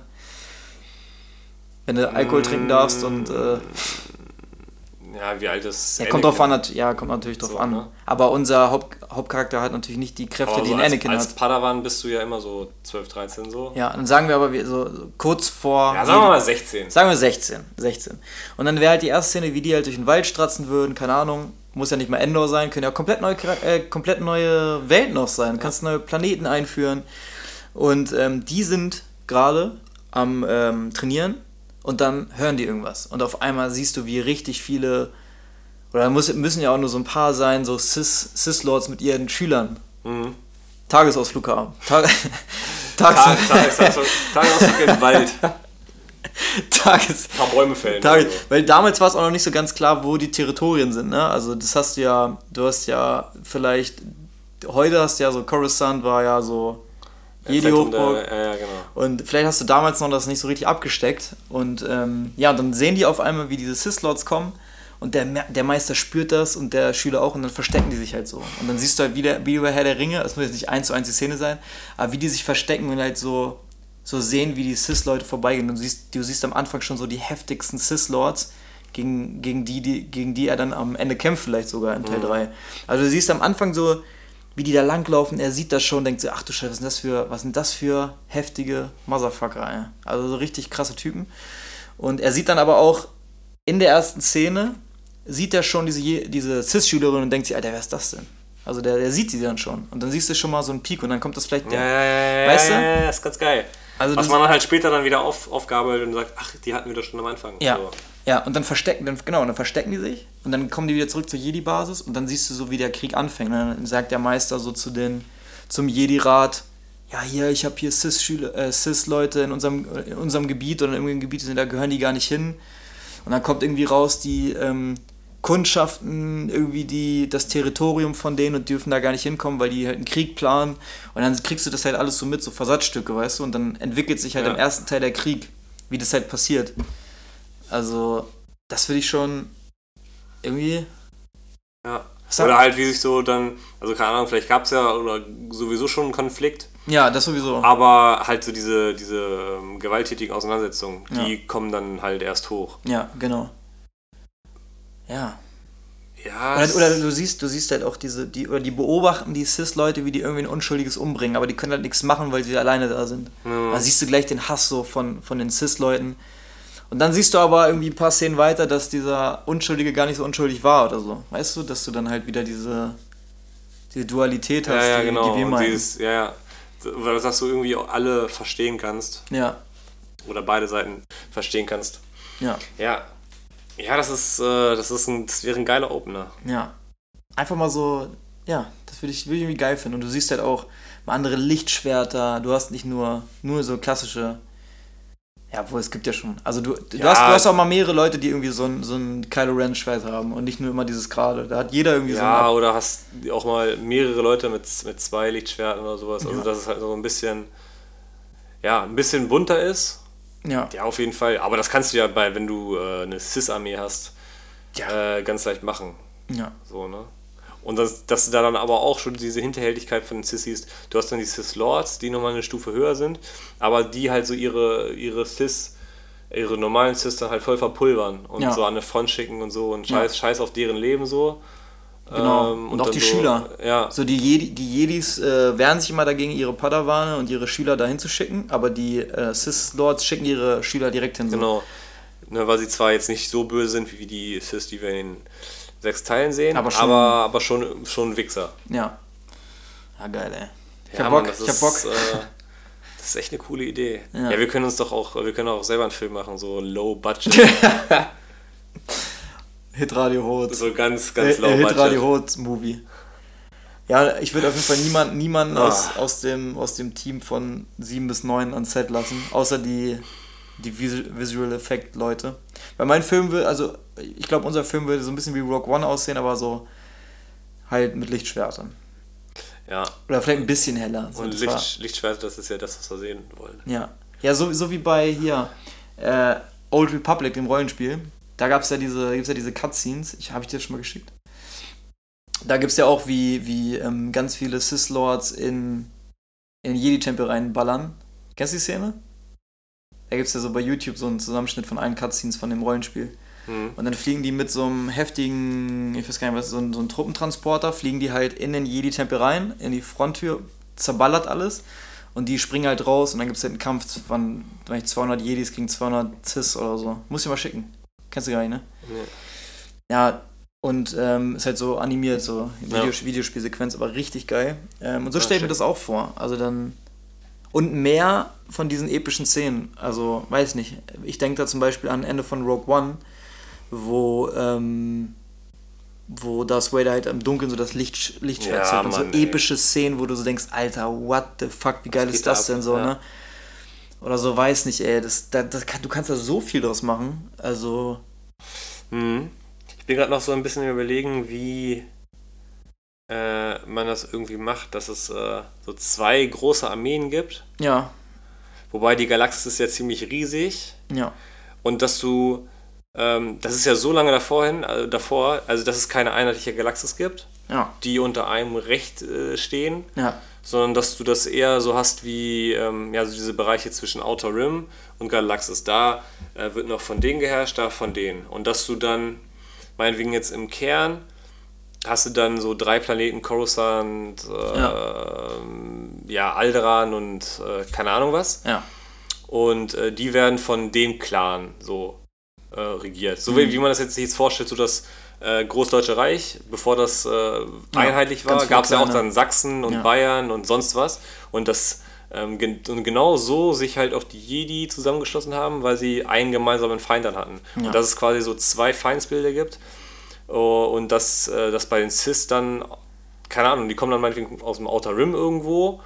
Wenn du Alkohol trinken darfst und. Äh, ja, wie alt ist ja, kommt drauf an, ja, kommt natürlich drauf so, an. Ne? Aber unser Haupt, Hauptcharakter hat natürlich nicht die Kräfte, die ein als, Anakin als hat. Als Padawan bist du ja immer so 12, 13 so. Ja, dann sagen wir aber so, so kurz vor. Ja, sagen wir mal 16. Sagen wir 16. 16. Und dann wäre halt die erste Szene, wie die halt durch den Wald stratzen würden, keine Ahnung. Muss ja nicht mal Endor sein, können ja komplett neue, äh, komplett neue Welten noch sein. Ja. Kannst neue Planeten einführen. Und ähm, die sind gerade am ähm, Trainieren und dann hören die irgendwas. Und auf einmal siehst du, wie richtig viele, oder muss, müssen ja auch nur so ein paar sein, so Cis-Lords mit ihren Schülern. Mhm. Tagesausflug haben. Tag, (laughs) Tages Tagesausflug, Tagesausflug im Wald. (laughs) Tages. Ein paar Bäume fällen. Tages, also. Weil damals war es auch noch nicht so ganz klar, wo die Territorien sind. Ne? Also das hast du ja, du hast ja vielleicht, heute hast du ja so, Coruscant war ja so Jedi-Hochburg. Ja, ja, genau. Und vielleicht hast du damals noch das nicht so richtig abgesteckt. Und ähm, ja, dann sehen die auf einmal, wie diese Sith-Lords kommen. Und der, der Meister spürt das und der Schüler auch. Und dann verstecken die sich halt so. Und dann siehst du halt wieder, wie über Herr der Ringe, es muss jetzt nicht eins zu eins die Szene sein, aber wie die sich verstecken und halt so, so sehen, wie die Sith-Leute vorbeigehen. Und du siehst, du siehst am Anfang schon so die heftigsten Sith-Lords, gegen, gegen, die, die, gegen die er dann am Ende kämpft, vielleicht sogar in Teil mhm. 3. Also du siehst am Anfang so wie die da langlaufen, er sieht das schon, denkt sich, ach du Scheiße, was sind das für, was sind das für heftige Motherfucker, ey. Also so richtig krasse Typen. Und er sieht dann aber auch in der ersten Szene, sieht er schon diese, diese Cis-Schülerin und denkt sich, Alter, wer ist das denn? Also der, der sieht sie dann schon. Und dann siehst du schon mal so einen Peak und dann kommt das vielleicht der. Ja, ja, ja, weißt du? Ja, ja, ist ganz geil. Also Was man dann halt später dann wieder auf, aufgabelt und sagt, ach, die hatten wir doch schon am Anfang. Ja. So. Ja, und dann verstecken, dann, genau, dann verstecken die sich und dann kommen die wieder zurück zur Jedi-Basis und dann siehst du so, wie der Krieg anfängt. Und dann sagt der Meister so zu den, zum Jedi-Rat, ja, hier, ich habe hier Cis-Leute äh, Cis in, unserem, in unserem Gebiet oder in irgendeinem Gebiet, da gehören die gar nicht hin. Und dann kommt irgendwie raus, die ähm, Kundschaften irgendwie die, das Territorium von denen und dürfen da gar nicht hinkommen, weil die halt einen Krieg planen. Und dann kriegst du das halt alles so mit, so Versatzstücke, weißt du? Und dann entwickelt sich halt ja. im ersten Teil der Krieg, wie das halt passiert. Also, das finde ich schon irgendwie. Ja. Oder halt, wie sich so dann, also keine Ahnung, vielleicht gab es ja oder sowieso schon einen Konflikt. Ja, das sowieso. Aber halt so diese, diese ähm, gewalttätigen Auseinandersetzungen, die ja. kommen dann halt erst hoch. Ja, genau. Ja. Ja. Oder, oder, du siehst, du siehst halt auch diese, die, oder die beobachten die Cis-Leute, wie die irgendwie ein Unschuldiges umbringen, aber die können halt nichts machen, weil sie alleine da sind. Ja. Da siehst du gleich den Hass so von, von den Cis-Leuten und dann siehst du aber irgendwie ein paar Szenen weiter, dass dieser Unschuldige gar nicht so unschuldig war oder so. Weißt du, dass du dann halt wieder diese, diese Dualität hast, ja, ja, die, genau. die wir meinen. Dieses, ja, ja. Weil dass du irgendwie auch alle verstehen kannst. Ja. Oder beide Seiten verstehen kannst. Ja. Ja. Ja, das ist, äh, das ist ein, das wäre ein geiler Opener. Ja. Einfach mal so, ja, das würde ich, würd ich irgendwie geil finden. Und du siehst halt auch mal andere Lichtschwerter. Du hast nicht nur, nur so klassische ja, obwohl es gibt ja schon. Also du, du, ja. hast, du hast auch mal mehrere Leute, die irgendwie so ein, so ein Kylo Ren Schwert haben und nicht nur immer dieses gerade. Da hat jeder irgendwie ja, so ein. Ja, oder hast auch mal mehrere Leute mit, mit zwei Lichtschwerten oder sowas. Also ja. dass es halt so ein bisschen, ja, ein bisschen bunter ist. Ja. Ja, auf jeden Fall. Aber das kannst du ja bei, wenn du äh, eine Cis-Armee hast, ja. äh, ganz leicht machen. Ja. So, ne? Und das, dass du da dann aber auch schon diese Hinterhältigkeit von den Sith siehst. Du hast dann die Sith Lords, die nochmal eine Stufe höher sind, aber die halt so ihre, ihre Sith, ihre normalen Sith dann halt voll verpulvern und Ja. so an eine Front schicken und so und scheiß, scheiß auf deren Leben so. Genau. Ähm, und, auch dann die so, Schüler. Ja, So die, Jedi, die Jedis äh, wehren sich immer dagegen, ihre Padawane und ihre Schüler dahin zu schicken, aber die äh, Sith-Lords schicken ihre Schüler direkt hin. So. genau. Ne, weil sie zwar jetzt nicht so böse sind wie die Sith, die wir in den sechs Teilen sehen, Aber schon- aber, aber schon, schon Wichser. Ja. Ja, geil, ey. Ich Ja, hab Mann, Bock, das ich hab ist, Bock. Äh, das ist echt eine coole Idee. Ja. Ja. wir können uns doch auch, wir können auch selber einen Film machen, so low budget, (laughs) Hitradio Rot. so ganz, ganz Äh, low äh, Hitradio budget. Rot Movie. Ja, ich würde auf jeden Fall niemanden, niemanden Ah. aus, aus, dem, aus dem Team von 7 bis 9 ans Set lassen, außer die, die Visu- Visual Effect Leute. Weil mein Film will, also ich glaube, unser Film würde so ein bisschen wie Rock One aussehen, aber so halt mit Lichtschwertern. Ja, Oder vielleicht ein bisschen heller. So, und Licht, Lichtschwert, das ist ja das, was wir sehen wollen. Ja, ja so, so wie bei hier äh, Old Republic, dem Rollenspiel. Da gab es ja diese, gibt's ja diese Cutscenes. Ich habe ich dir das schon mal geschickt. Da gibt es ja auch, wie, wie ähm, ganz viele Sith-Lords in, in Jedi-Tempel reinballern. Kennst du die Szene? Da gibt es ja so bei YouTube so einen Zusammenschnitt von allen Cutscenes von dem Rollenspiel. Hm. Und dann fliegen die mit so einem heftigen, ich weiß gar nicht was, so ein, so ein Truppentransporter, fliegen die halt in den Jedi-Tempel rein, in die Fronttür, zerballert alles und die springen halt raus und dann gibt es halt einen Kampf von vielleicht 200 Jedis gegen 200 Cis oder so. Muss ich mal schicken. Kennst du gar nicht, ne? Nee. Ja, und ähm, ist halt so animiert, so Ja. Videos Videospielsequenz, aber richtig geil. Ähm, und so Ja, stelle ich mir das auch vor. Also dann. Und mehr von diesen epischen Szenen. Also, weiß nicht. Ich denke da zum Beispiel an Ende von Rogue One, wo, ähm, wo Darth Vader halt im Dunkeln so das Licht, Lichtschwert Ja, zieht und Mann, so ey. epische Szenen, wo du so denkst, Alter, what the fuck, wie geil Was ist das ab? denn so, Ja. ne? Oder so, weiß nicht, ey. Das, das, das du kannst da so viel draus machen. Also, Hm. Ich bin gerade noch so ein bisschen überlegen, wie äh, man das irgendwie macht, dass es äh, so zwei große Armeen gibt. ja, Wobei die Galaxis ist ja ziemlich riesig. ja. Und dass du, ähm, das ist ja so lange davor hin, also davor, also dass es keine einheitliche Galaxis gibt, Ja, die unter einem Recht äh, stehen, ja, sondern dass du das eher so hast wie ähm, ja, so diese Bereiche zwischen Outer Rim und Galaxis. Da äh, wird noch von denen geherrscht, da von denen. Und dass du dann, meinetwegen jetzt im Kern, hast du dann so drei Planeten, Coruscant, äh, ja. Alderan und äh, keine Ahnung was. ja. Und äh, die werden von dem Clan so äh, regiert. So Mhm. wie, wie man das jetzt sich jetzt vorstellt, so das äh, Großdeutsche Reich, bevor das äh, einheitlich war, ganz viele gab es ja auch dann Sachsen und Ja. Bayern und sonst was. Und das ähm, gen und genau so sich halt auch die Jedi zusammengeschlossen haben, weil sie einen gemeinsamen Feind dann hatten. Ja. Und dass es quasi so zwei Feindsbilder gibt. Oh, und dass, äh, dass bei den Sith dann, keine Ahnung, die kommen dann meinetwegen aus dem Outer Rim irgendwo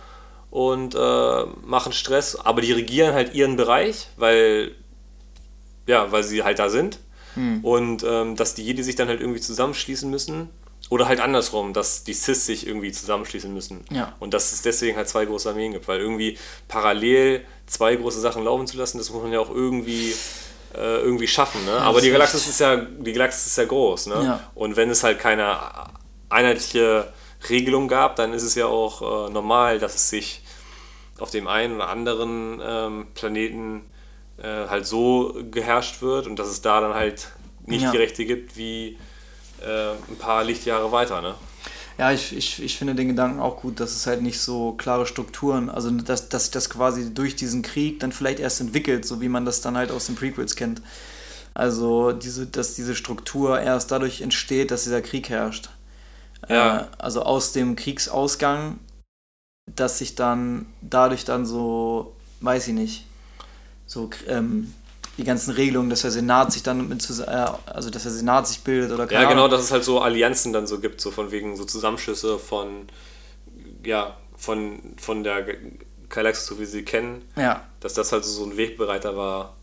und äh, machen Stress, aber die regieren halt ihren Bereich, weil, ja, weil sie halt da sind. Hm. Und ähm, dass die Jedi sich dann halt irgendwie zusammenschließen müssen. Oder halt andersrum, dass die Sith sich irgendwie zusammenschließen müssen. Ja. Und dass es deswegen halt zwei große Armeen gibt, weil irgendwie parallel zwei große Sachen laufen zu lassen, das muss man ja auch irgendwie, äh, irgendwie schaffen. Ne? Aber das die Galaxis ist ja, die Galaxis ist ja groß. Ne? Ja. Und wenn es halt keine einheitliche Regelung gab, dann ist es ja auch äh, normal, dass es sich auf dem einen oder anderen ähm, Planeten äh, halt so geherrscht wird und dass es da dann halt nicht Ja. die Rechte gibt wie äh, ein paar Lichtjahre weiter. Ne? Ja, ich, ich, ich finde den Gedanken auch gut, dass es halt nicht so klare Strukturen, also dass, dass sich das quasi durch diesen Krieg dann vielleicht erst entwickelt, so wie man das dann halt aus den Prequels kennt. Also diese, dass diese Struktur erst dadurch entsteht, dass dieser Krieg herrscht. Ja. Äh, also aus dem Kriegsausgang, dass sich dann dadurch dann so, weiß ich nicht, so ähm, die ganzen Regelungen, dass der Senat sich dann mit, äh, also dass der Senat sich bildet oder keine Ja, genau, dass es halt so Allianzen dann so gibt, so von wegen so Zusammenschlüsse von, ja, von, von der Galaxis, so wie sie kennen, Ja, dass das halt so ein Wegbereiter war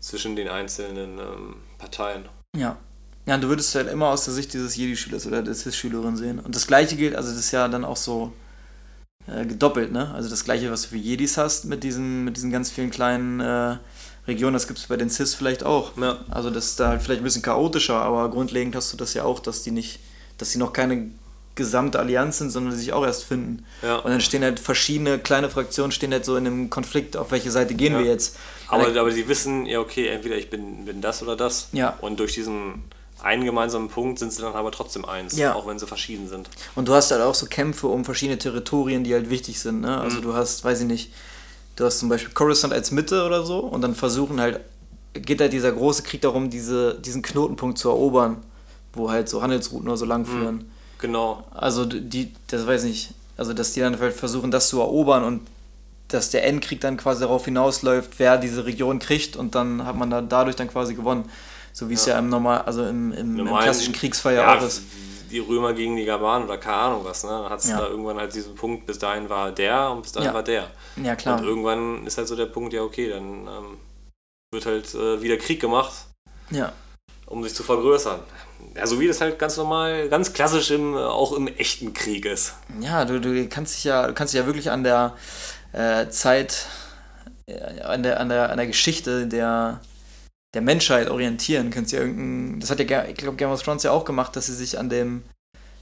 zwischen den einzelnen ähm, Parteien. Ja. Ja, und du würdest halt immer aus der Sicht dieses Jedi-Schülers oder der Sith-Schülerin sehen. Und das gleiche gilt, also das ist ja dann auch so äh, gedoppelt, ne? Also das gleiche, was du für Jedis hast mit diesen, mit diesen ganz vielen kleinen äh, Regionen, das gibt es bei den Sith vielleicht auch. Ja. Also das ist da halt vielleicht ein bisschen chaotischer, aber grundlegend hast du das ja auch, dass die nicht, dass die noch keine gesamte Allianz sind, sondern die sich auch erst finden. Ja. Und dann stehen halt verschiedene kleine Fraktionen, stehen halt so in einem Konflikt, auf welche Seite gehen Ja. wir jetzt. Aber, aber sie wissen, ja, okay, entweder ich bin, bin das oder das. Ja. Und durch diesen einen gemeinsamen Punkt sind sie dann aber trotzdem eins, Ja. auch wenn sie verschieden sind. Und du hast halt auch so Kämpfe um verschiedene Territorien, die halt wichtig sind. Ne? Mhm. Also du hast, weiß ich nicht, du hast zum Beispiel Coruscant als Mitte oder so und dann versuchen halt, geht halt dieser große Krieg darum, diese, diesen Knotenpunkt zu erobern, wo halt so Handelsrouten oder so lang führen. Genau. Also die, das weiß ich nicht, also dass die dann halt versuchen, das zu erobern und dass der Endkrieg dann quasi darauf hinausläuft, wer diese Region kriegt und dann hat man dann dadurch dann quasi gewonnen. So wie es ja im normal, also im, im, im klassischen Kriegsfall ja, ja, auch ist. Die Römer gegen die Germanen oder keine Ahnung was, ne? Dann hat es Ja. da irgendwann halt diesen Punkt, bis dahin war der und bis dahin Ja. war der. Ja klar. Und irgendwann ist halt so der Punkt, ja okay, dann ähm, wird halt äh, wieder Krieg gemacht, Ja. um sich zu vergrößern. Ja, so wie das halt ganz normal, ganz klassisch im, äh, auch im echten Krieg ist. Ja, du, du kannst dich ja, du kannst dich ja wirklich an der äh, Zeit, äh, an der, an der, an der Geschichte der, der Menschheit orientieren. Kannst ja irgendein, das hat ja, ich glaube, Game of Thrones ja auch gemacht, dass sie sich an dem,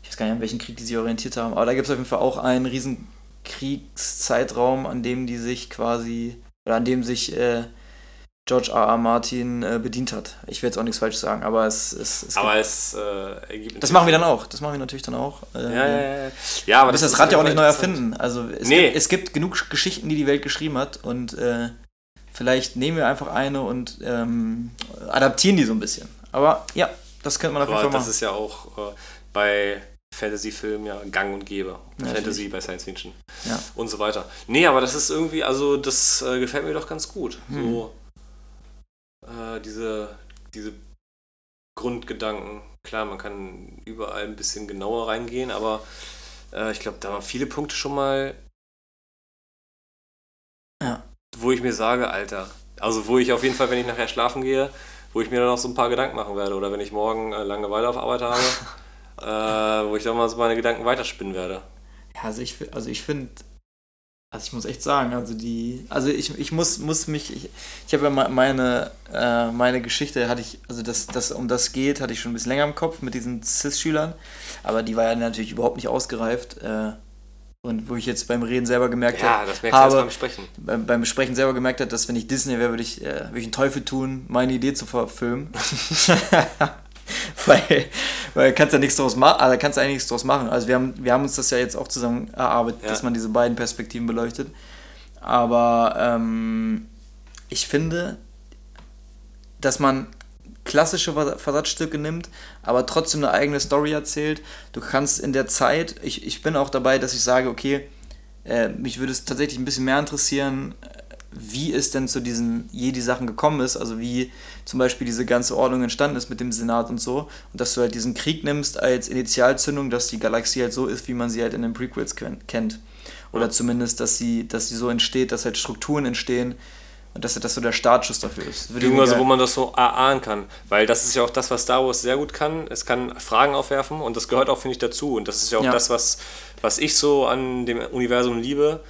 ich weiß gar nicht, an welchen Krieg die sich orientiert haben, aber da gibt es auf jeden Fall auch einen riesen Kriegszeitraum, an dem die sich quasi, oder an dem sich äh, George R. R. Martin äh, bedient hat. Ich will jetzt auch nichts falsch sagen, aber es, es, es Aber es äh, ergibt. das machen wir dann auch. Das machen wir natürlich dann auch. Ja, ja, ja. ja aber das ist Rad ja auch nicht neu erfinden. Also es, Nee. gibt, es gibt genug Geschichten, die die Welt geschrieben hat und äh, vielleicht nehmen wir einfach eine und ähm, adaptieren die so ein bisschen. Aber ja, das könnte man auf jeden Aber Fall das machen. ist ja auch äh, bei Fantasy-Filmen ja gang und gäbe. Ja, Fantasy bei Science Fiction Ja. und so weiter. Nee, aber das ist irgendwie, also das äh, gefällt mir doch ganz gut. Hm. So äh, diese, diese Grundgedanken. Klar, man kann überall ein bisschen genauer reingehen, aber äh, ich glaube, da waren viele Punkte schon mal. Wo ich mir sage, Alter, also wo ich auf jeden Fall, wenn ich nachher schlafen gehe, wo ich mir dann noch so ein paar Gedanken machen werde oder wenn ich morgen äh, Langeweile auf Arbeit habe, (laughs) äh, wo ich dann mal so meine Gedanken weiterspinnen werde. Ja, also ich, also ich finde, also ich muss echt sagen, also die, also ich, ich muss, muss mich, ich, ich habe ja me- meine, äh, meine Geschichte, hatte ich, also das, das, um das geht, hatte ich schon ein bisschen länger im Kopf mit diesen CIS-Schülern, aber die war ja natürlich überhaupt nicht ausgereift. Äh, und wo ich jetzt beim Reden selber gemerkt Ja, habe, das merkst du habe, beim Sprechen. beim, beim Besprechen selber gemerkt hat, dass wenn ich Disney wäre, würde ich, äh, würde ich einen Teufel tun, meine Idee zu verfilmen. (laughs) (laughs) weil, weil kannst ja nichts draus machen, also kannst du eigentlich nichts draus machen. Also wir haben, wir haben uns das ja jetzt auch zusammen erarbeitet, Ja. dass man diese beiden Perspektiven beleuchtet. Aber ähm, ich finde, dass man klassische Vers- Versatzstücke nimmt, aber trotzdem eine eigene Story erzählt. Du kannst in der Zeit, ich, ich bin auch dabei, dass ich sage, okay, äh, mich würde es tatsächlich ein bisschen mehr interessieren, äh, wie es denn zu diesen Jedi-Sachen gekommen ist, also wie zum Beispiel diese ganze Ordnung entstanden ist mit dem Senat und so, und dass du halt diesen Krieg nimmst als Initialzündung, dass die Galaxie halt so ist, wie man sie halt in den Prequels ken- kennt. Oder zumindest, dass sie, dass sie so entsteht, dass halt Strukturen entstehen und dass das so der Startschuss dafür ist. Beziehungsweise, wo man das so erahnen kann. Weil das ist ja auch das, was Star Wars sehr gut kann. Es kann Fragen aufwerfen und das gehört auch, finde ich, dazu. Und das ist ja auch Ja. das, was, was ich so an dem Universum liebe.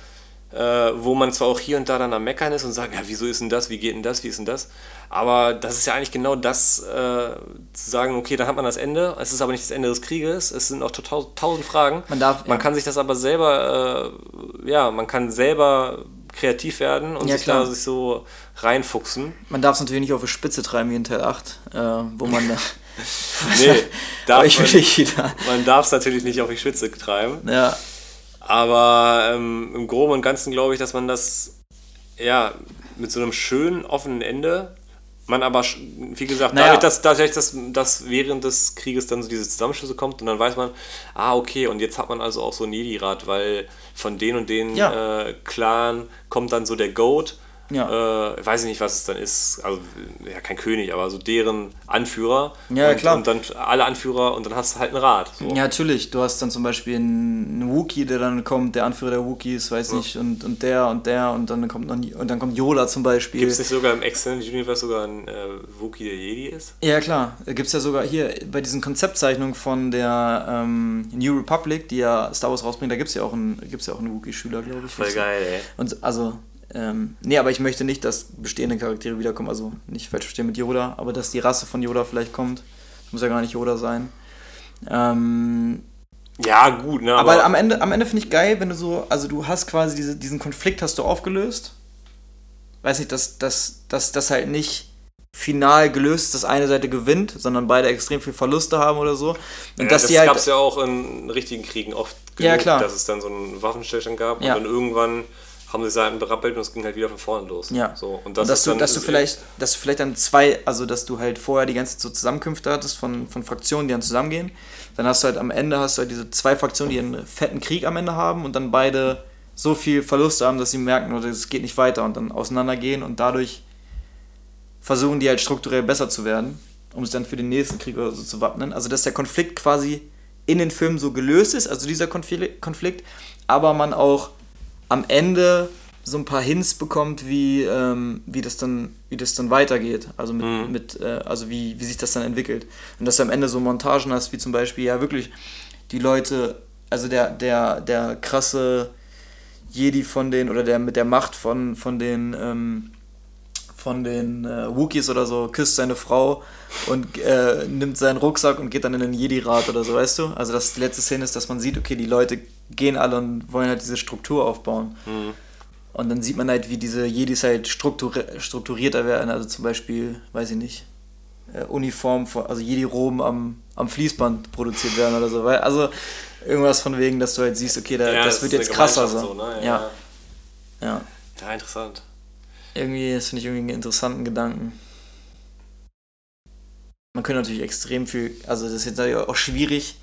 Äh, wo man zwar auch hier und da dann am Meckern ist und sagt, ja, wieso ist denn das, wie geht denn das, wie ist denn das? Aber das ist ja eigentlich genau das, äh, zu sagen, okay, dann hat man das Ende, es ist aber nicht das Ende des Krieges, es sind auch tausend, tausend Fragen. Man darf- man ja. kann sich das aber selber, äh, ja, man kann selber kreativ werden und Ja, sich klar. da sich so reinfuchsen. Man darf es natürlich nicht auf die Spitze treiben wie in Teil 8, äh, wo man da. (laughs) Nee, darf ich man- nicht wieder. Man darf es natürlich nicht auf die Schwitze treiben, Ja, aber ähm, im Groben und Ganzen glaube ich, dass man das ja mit so einem schönen offenen Ende, man aber, wie gesagt, Naja. dadurch, dass, dadurch dass, dass während des Krieges dann so diese Zusammenschlüsse kommt und dann weiß man, ah, okay, und jetzt hat man also auch so ein Jedi-Rat, weil von den und den Ja. äh, Clan kommt dann so der Goat. Ja. Äh, weiß ich nicht, was es dann ist. Also, ja, kein König, aber so deren Anführer. Ja, und, klar. Und dann alle Anführer und dann hast du halt einen Rat. So. ja, natürlich. Du hast dann zum Beispiel einen, Wookie, der dann kommt, der Anführer der Wookies, weiß nicht, und, und der und der und dann kommt noch und dann kommt Yoda zum Beispiel. Gibt es nicht sogar im Extended Universe sogar einen äh, Wookie, der Jedi ist? Ja, klar. Gibt es ja sogar hier bei diesen Konzeptzeichnungen von der ähm, New Republic, die ja Star Wars rausbringt, da gibt es ja auch einen, gibt's ja auch einen Wookie-Schüler, glaube ich. Voll geil, ey. Und also, ähm, nee, aber ich möchte nicht, dass bestehende Charaktere wiederkommen. Also nicht falsch verstehen mit Yoda, aber dass die Rasse von Yoda vielleicht kommt. Das muss ja gar nicht Yoda sein. Ähm, Ja, gut, ne? Aber, aber am Ende, am Ende finde ich geil, wenn du so, also du hast quasi diese, diesen Konflikt hast du aufgelöst. Weiß nicht, dass das dass, dass halt nicht final gelöst ist, dass eine Seite gewinnt, sondern beide extrem viel Verluste haben oder so. Und ja, dass das die halt, gab es ja auch in richtigen Kriegen oft Ja, klar. dass es dann so einen Waffenstillstand gab Ja. und dann irgendwann haben die Seiten berappelt und es ging halt wieder von vorne los. Ja. So, und Und das dass ist du, dann, dass du vielleicht, dass du vielleicht dann zwei, also dass du halt vorher die ganze Zeit so Zusammenkünfte hattest von, von Fraktionen, die dann zusammengehen. Dann hast du halt am Ende hast du halt diese zwei Fraktionen, die einen fetten Krieg am Ende haben und dann beide so viel Verluste haben, dass sie merken, es geht nicht weiter und dann auseinandergehen und dadurch versuchen die halt strukturell besser zu werden, um sich dann für den nächsten Krieg oder so zu wappnen. Also dass der Konflikt quasi in den Filmen so gelöst ist, also dieser Konfli- Konflikt, aber man auch am Ende so ein paar Hints bekommt, wie, ähm, wie, das, dann, wie das dann weitergeht. Also, mit, mit, äh, also wie, wie sich das dann entwickelt. Und dass du am Ende so Montagen hast, wie zum Beispiel, ja wirklich, die Leute, also der, der, der krasse Jedi von den, oder der mit der Macht von, von den, ähm, von den äh, Wookies oder so, küsst seine Frau und äh, nimmt seinen Rucksack und geht dann in den Jedi-Rat oder so, weißt du? Also dass die letzte Szene ist, dass man sieht, okay, die Leute gehen alle und wollen halt diese Struktur aufbauen. Und dann sieht man halt, wie diese Jedis halt strukturi strukturierter werden. Also zum Beispiel, weiß ich nicht, äh, Uniform, von, also Jedi-Roben am, am Fließband produziert werden oder so. Weil, also irgendwas von wegen, dass du halt siehst, okay, da, Ja, das, das wird jetzt krasser so. so, ne? ja. ja. Ja, interessant. Irgendwie, das finde ich irgendwie einen interessanten Gedanken. Man könnte natürlich extrem viel, also das ist jetzt auch schwierig,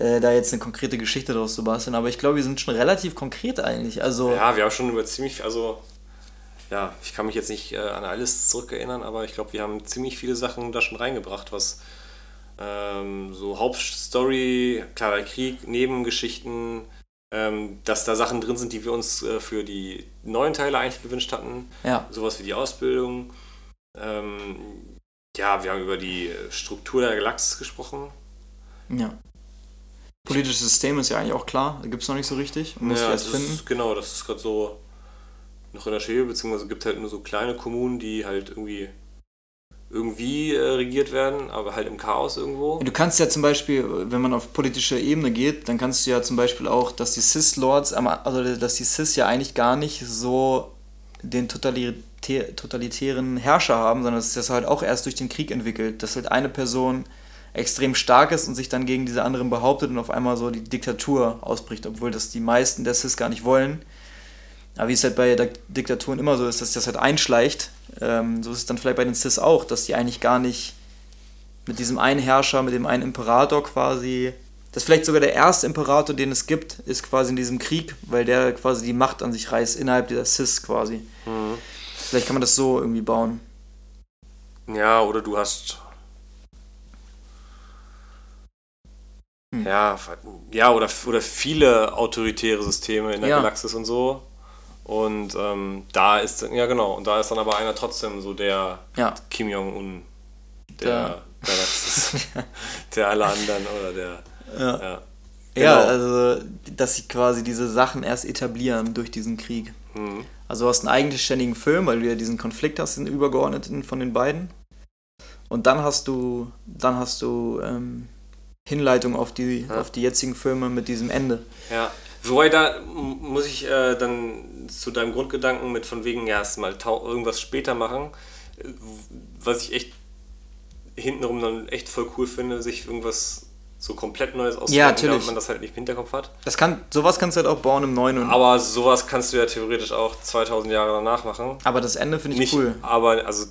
äh, da jetzt eine konkrete Geschichte draus zu basteln, aber ich glaube, wir sind schon relativ konkret eigentlich. Also, Ja, wir haben schon über ziemlich, also ja, ich kann mich jetzt nicht äh, an alles zurückerinnern, aber ich glaube, wir haben ziemlich viele Sachen da schon reingebracht, was ähm, so Hauptstory, klar, der Krieg, Nebengeschichten, dass da Sachen drin sind, die wir uns äh, für die neuen Teile eigentlich gewünscht hatten. ja, Sowas wie die Ausbildung. Ähm, ja, wir haben über die Struktur der Galaxis gesprochen. ja. Politisches System ist ja eigentlich auch klar, da gibt es noch nicht so richtig. Man muss ja, erst finden. Ist, genau, das ist gerade so noch in der Schwebe, beziehungsweise gibt halt nur so kleine Kommunen, die halt irgendwie irgendwie äh, regiert werden, aber halt im Chaos irgendwo. Du kannst ja zum Beispiel, wenn man auf politische Ebene geht, dann kannst du ja zum Beispiel auch, dass die Cis-Lords, also dass die Cis ja eigentlich gar nicht so den totalitä totalitären Herrscher haben, sondern dass sich das halt auch erst durch den Krieg entwickelt, dass halt eine Person extrem stark ist und sich dann gegen diese anderen behauptet und auf einmal so die Diktatur ausbricht, obwohl das die meisten der Cis gar nicht wollen. Aber wie es halt bei Dik- Diktaturen immer so ist, dass sich das halt einschleicht, ähm, so ist es dann vielleicht bei den Cis auch, dass die eigentlich gar nicht mit diesem einen Herrscher, mit dem einen Imperator quasi, das ist vielleicht sogar der erste Imperator, den es gibt, ist quasi in diesem Krieg, weil der quasi die Macht an sich reißt, innerhalb dieser Cis quasi. Vielleicht kann man das so irgendwie bauen. Ja, oder du hast. Hm. Ja, ja oder, oder viele autoritäre Systeme in der Ja. Galaxis und so. Und ähm, da ist, ja genau, und da ist dann aber einer trotzdem so der Ja. Kim Jong-un der (laughs) Der- Galaxis. der alle anderen oder der. Ja. Ja. Ja, Genau. also, dass sie quasi diese Sachen erst etablieren durch diesen Krieg. Mhm. Also du hast einen eigenständigen Film, weil du ja diesen Konflikt hast, den übergeordneten von den beiden. Und dann hast du, dann hast du ähm, Hinleitung auf die, Ja. auf die jetzigen Filme mit diesem Ende. Ja, wobei da muss ich äh, dann zu deinem Grundgedanken mit von wegen, ja, erst mal tau- irgendwas später machen, was ich echt hintenrum dann echt voll cool finde, sich irgendwas so komplett Neues auszudenken, natürlich. damit man das halt nicht im Hinterkopf hat. Das kann, sowas kannst du halt auch bauen im Neuen. Und, Aber sowas kannst du ja theoretisch auch 2000 Jahre danach machen. aber das Ende finde ich Nicht, cool. aber also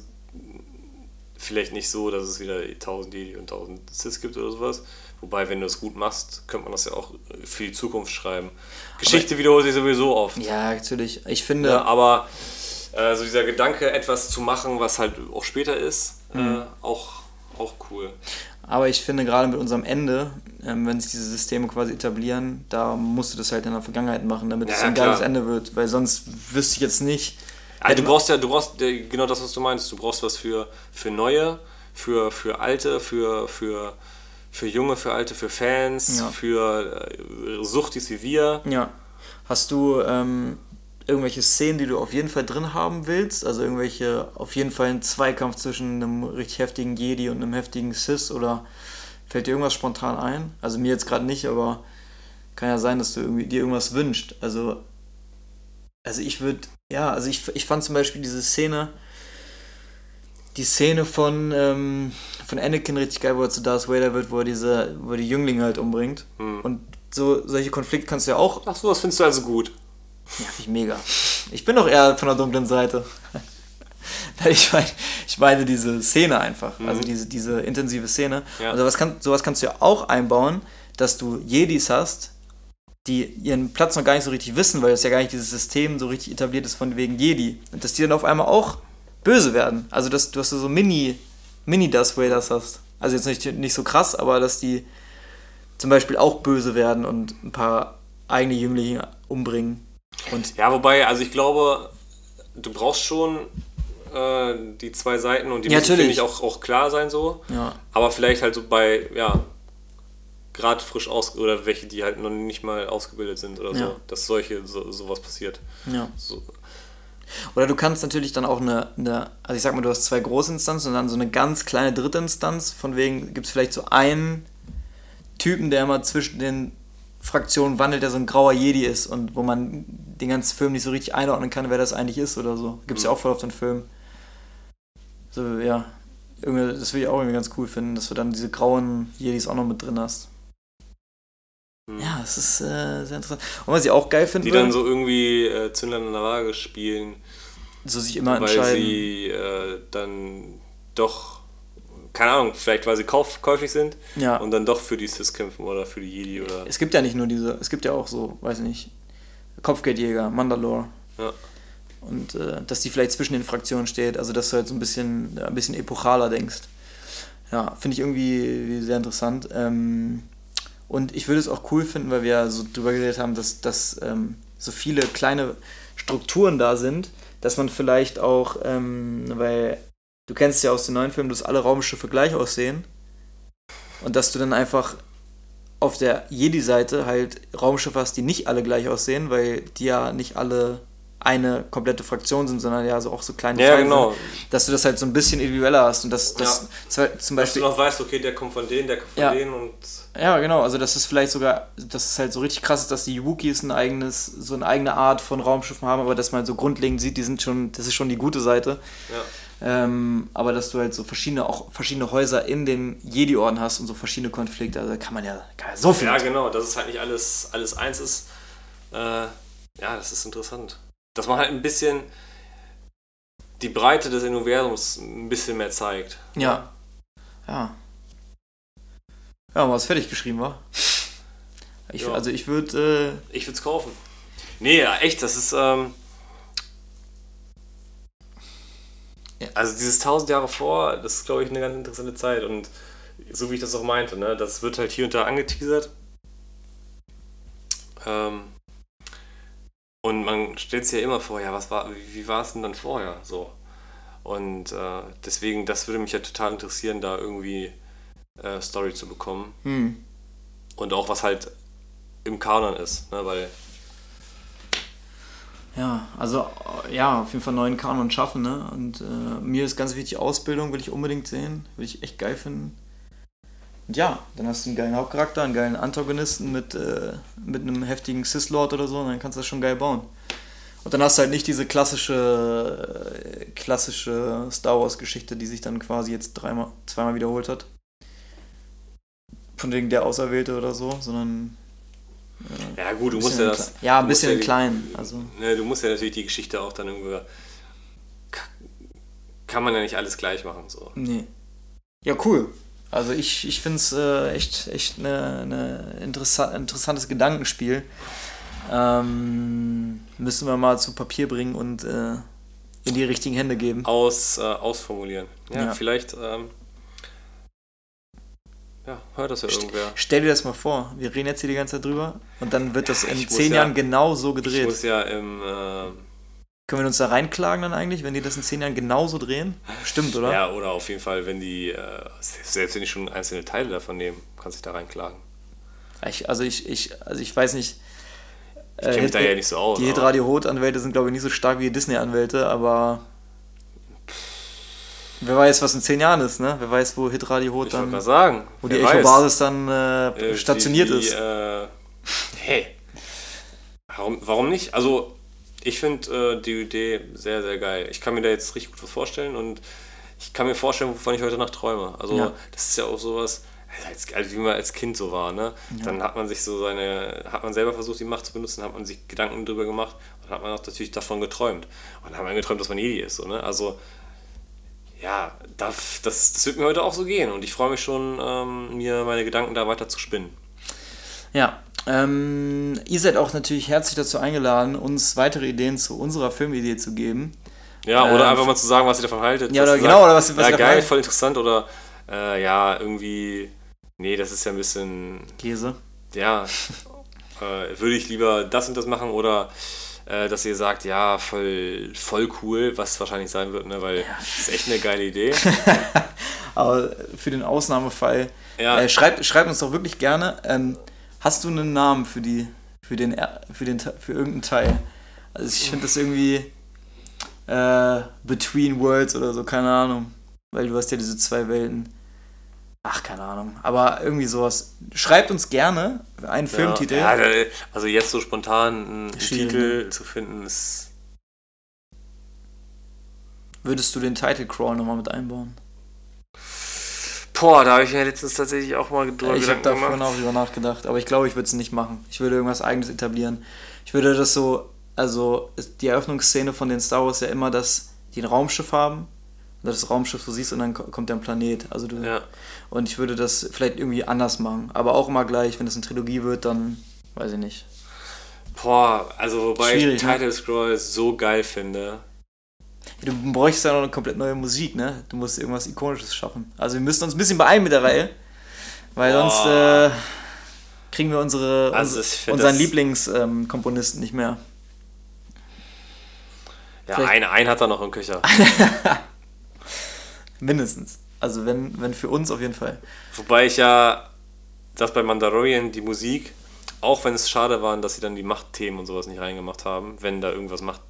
vielleicht nicht so, dass es wieder 1000 Jedi und 1000 Sith gibt oder sowas. Wobei, wenn du es gut machst, könnte man das ja auch für die Zukunft schreiben. Geschichte wiederholt sich sowieso oft. Ja, natürlich. Ich finde, Ja, aber äh, so dieser Gedanke, etwas zu machen, was halt auch später ist, Mhm. äh, auch, auch cool. aber ich finde gerade mit unserem Ende, ähm, wenn sich diese Systeme quasi etablieren, da musst du das halt in der Vergangenheit machen, damit es Ja, ein geiles klar. Ende wird. Weil sonst wüsste ich jetzt nicht. Also du brauchst ja, du brauchst äh, genau das, was du meinst. Du brauchst was für, für Neue, für, für Alte, für, für, für Junge, für Alte, für Fans, Ja. für äh, Suchtis wie wir. Ja. Hast du ähm, irgendwelche Szenen, die du auf jeden Fall drin haben willst? Also irgendwelche, auf jeden Fall einen Zweikampf zwischen einem richtig heftigen Jedi und einem heftigen Sith oder fällt dir irgendwas spontan ein? Also mir jetzt gerade nicht, aber Kann ja sein, dass du irgendwie dir irgendwas wünscht. Also, also ich würde, ja, also ich, ich fand zum Beispiel diese Szene, die Szene von, ähm, von Anakin richtig geil, wo er zu Darth Vader wird, wo er diese, wo er die Jünglinge halt umbringt. Hm. Und so solche Konflikte kannst du ja auch. Ach so, das findest du also gut. Ja, finde ich mega. Ich bin doch eher von der dunklen Seite. (laughs) ich meine, ich meine diese Szene einfach, also diese, diese intensive Szene. Ja. Und sowas, kann, sowas kannst du ja auch einbauen, dass du Jedis hast, die ihren Platz noch gar nicht so richtig wissen, weil das ja gar nicht dieses System so richtig etabliert ist von wegen Jedi. Und dass die dann auf einmal auch böse werden. Also dass du hast so Mini, Mini Darth Vaders hast. Also jetzt nicht, nicht so krass, aber dass die zum Beispiel auch böse werden und ein paar eigene Jünglinge umbringen. Und Ja, wobei, also ich glaube, du brauchst schon äh, die zwei Seiten und die Ja, müssen, finde ich, auch, auch klar sein so. ja, Aber vielleicht halt so bei, ja, gerade frisch aus oder welche, die halt noch nicht mal ausgebildet sind oder Ja. so, dass solche so, sowas passiert. ja. So, Oder du kannst natürlich dann auch eine, eine, also ich sag mal, du hast zwei große Instanzen und dann so eine ganz kleine dritte Instanz, von wegen gibt es vielleicht so einen Typen, der immer zwischen den Fraktionen wandelt, der so ein grauer Jedi ist und wo man den ganzen Film nicht so richtig einordnen kann, wer das eigentlich ist oder so. Gibt es ja auch voll auf den Film. So, ja. Irgendwie, das würde ich auch irgendwie ganz cool finden, dass du dann diese grauen Jedis auch noch mit drin hast. Hm. Ja, das ist äh, sehr interessant. Und was ich auch geil finde, Die dann so irgendwie äh, Zündern an der Waage spielen, so sich immer weil entscheiden. sie äh, dann doch, keine Ahnung, vielleicht weil sie kauf, käuflich sind ja. und dann doch für die Sis kämpfen oder für die Jedi oder. Es gibt ja nicht nur diese, es gibt ja auch so, weiß ich nicht, Kopfgeldjäger, Mandalore. Ja. Und äh, dass die vielleicht zwischen den Fraktionen steht, also dass du halt so ein bisschen, ein bisschen epochaler denkst. Ja, finde ich irgendwie sehr interessant. Ähm, und ich würde es auch cool finden, weil wir ja so drüber geredet haben, dass, dass ähm, so viele kleine Strukturen da sind, dass man vielleicht auch, ähm, weil du kennst ja aus den neuen Filmen, dass alle Raumschiffe gleich aussehen. Und dass du dann einfach auf der Jedi-Seite halt Raumschiffe hast, die nicht alle gleich aussehen, weil die ja nicht alle eine komplette Fraktion sind, sondern ja so auch so kleine Ja, genau. sind, dass du das halt so ein bisschen individueller hast und dass das zwei- zum Dass du Beispiel noch weißt, okay, der kommt von denen, der kommt von Ja. denen und. ja genau, also dass es vielleicht sogar, dass es halt so richtig krass ist, dass die Wookies ein eigenes, so eine eigene Art von Raumschiffen haben, aber dass man so grundlegend sieht, die sind schon, das ist schon die gute Seite. Ja. Ähm, aber dass du halt so verschiedene, auch verschiedene Häuser in den Jedi-Orden hast und so verschiedene Konflikte, also da kann man ja, kann ja so viel. Ja, genau, dass es halt nicht alles, alles eins ist. Äh, ja, das ist interessant. Dass man halt ein bisschen die Breite des Universums ein bisschen mehr zeigt. Ja. Ja. Ja, was fertig geschrieben war. Ich, Ja. Also ich würde, Ich würde es kaufen. Nee, ja, echt, das ist. Ähm, Ja. Also dieses 1000 Jahre vor, das ist, glaube ich, eine ganz interessante Zeit. Und so wie ich das auch meinte, ne, das wird halt hier und da angeteasert. Ähm, und man stellt sich ja immer vor, ja, was war, wie, war es denn dann vorher? So. Und äh, deswegen, das würde mich ja total interessieren, da irgendwie äh, Story zu bekommen. hm, Und auch was halt im Kanon ist, ne, weil ja, also äh, ja, auf jeden Fall neuen Kanon schaffen, ne? Und äh, mir ist ganz wichtig, Ausbildung will ich unbedingt sehen, will ich echt geil finden. Und ja, dann hast du einen geilen Hauptcharakter, einen geilen Antagonisten mit, äh, mit einem heftigen Sith-Lord oder so, und dann kannst du das schon geil bauen. Und dann hast du halt nicht diese klassische, äh, klassische Star Wars-Geschichte, die sich dann quasi jetzt dreimal, zweimal wiederholt hat. Von wegen der Auserwählte oder so, sondern. äh, Ja gut, du musst ja das. Ja, ein bisschen die- klein. Also, Ne, du musst ja natürlich die Geschichte auch dann irgendwie. ka- Kann man ja nicht alles gleich machen. So. nee. Ja, cool. Also ich, ich finde es äh, echt, echt eine, eine interessa interessantes Gedankenspiel. Ähm, müssen wir mal zu Papier bringen und äh, in die richtigen Hände geben. Aus, äh, ausformulieren. Ja, Ja. vielleicht. Ähm, ja, hört das ja St- irgendwer. Stell dir das mal vor, wir reden jetzt hier die ganze Zeit drüber und dann wird das Ja, in ich zehn ja- Jahren genau so Ich gedreht. muss ja im. Äh, Können wir uns da reinklagen dann eigentlich, wenn die das in zehn Jahren genauso drehen? Stimmt, oder? ja, oder auf jeden Fall, wenn die. Äh, selbst wenn die schon einzelne Teile davon nehmen, kannst du dich da reinklagen. Ich, also, ich, ich, also ich weiß nicht. Ich kenne mich da ja nicht so aus. Die Hitradio Rot-Anwälte sind, glaube ich, nicht so stark wie die Disney-Anwälte, aber wer weiß, was in zehn Jahren ist, ne? Wer weiß, wo Hitradio Rot Ich dann, gerade sagen. wo die. Echo-Basis dann äh, Äh, stationiert die, die, ist. Äh, Hey, warum, warum nicht? Also, ich finde äh, die Idee sehr, sehr geil. Ich kann mir da jetzt richtig gut was vorstellen und ich kann mir vorstellen, wovon ich heute Nacht träume. Also, ja. das ist ja auch sowas, als, als, wie man als Kind so war, ne? Ja. Dann hat man sich so seine, hat man selber versucht, die Macht zu benutzen, hat man sich Gedanken darüber gemacht und hat man auch natürlich davon geträumt. Und dann hat man geträumt, dass man Jedi ist, so, ne? Also, ja, das, das, das wird mir heute auch so gehen und ich freue mich schon, ähm, mir meine Gedanken da weiter zu spinnen. Ja, ähm, ihr seid auch natürlich herzlich dazu eingeladen, uns weitere Ideen zu unserer Filmidee zu geben. Ja, oder ähm, einfach mal zu sagen, was ihr davon haltet. Ja, oder genau, sagt, oder was, was ja, geil, voll interessant oder äh, ja, irgendwie, nee, das ist ja ein bisschen. Käse. Ja, (laughs) äh, würde ich lieber das und das machen oder äh, dass ihr sagt, ja, voll, voll cool, was wahrscheinlich sein wird, ne? weil ja. das ist echt eine geile Idee. (laughs) Aber für den Ausnahmefall, ja. äh, schreibt, schreibt uns doch wirklich gerne, ähm, hast du einen Namen für die, für den, für den, für irgendeinen Teil? Also ich finde das irgendwie äh, Between Worlds oder so, keine Ahnung. Weil du hast ja diese zwei Welten. Ach, keine Ahnung. Aber irgendwie sowas. Schreibt uns gerne einen ja, Filmtitel. Ja, also jetzt so spontan einen Titel zu finden ist. Würdest du den Title Crawl nochmal mit einbauen? Boah, da habe ich mir letztens tatsächlich auch mal drüber Ich habe da vorhin auch drüber nachgedacht, aber ich glaube, ich würde es nicht machen. Ich würde irgendwas eigenes etablieren. Ich würde das so, also die Eröffnungsszene von den Star Wars ja immer, dass die ein Raumschiff haben das Raumschiff so siehst und dann kommt der Planet. Also du, ja. Und ich würde das vielleicht irgendwie anders machen. Aber auch immer gleich, wenn es eine Trilogie wird, dann weiß ich nicht. Boah, also wobei Schwierig, ich ne? Title Scroll so geil finde. Du bräuchst ja noch eine komplett neue Musik, ne? Du musst irgendwas Ikonisches schaffen. Also wir müssen uns ein bisschen beeilen mit der Reihe. Weil Boah. sonst äh, kriegen wir unsere, also unseren Lieblingskomponisten ähm, nicht mehr. Ja, einen, einen hat er noch im Köcher. (laughs) Mindestens. Also wenn, wenn für uns auf jeden Fall. Wobei ich ja, dass bei Mandalorian die Musik, auch wenn es schade war, dass sie dann die Machtthemen und sowas nicht reingemacht haben, wenn da irgendwas Macht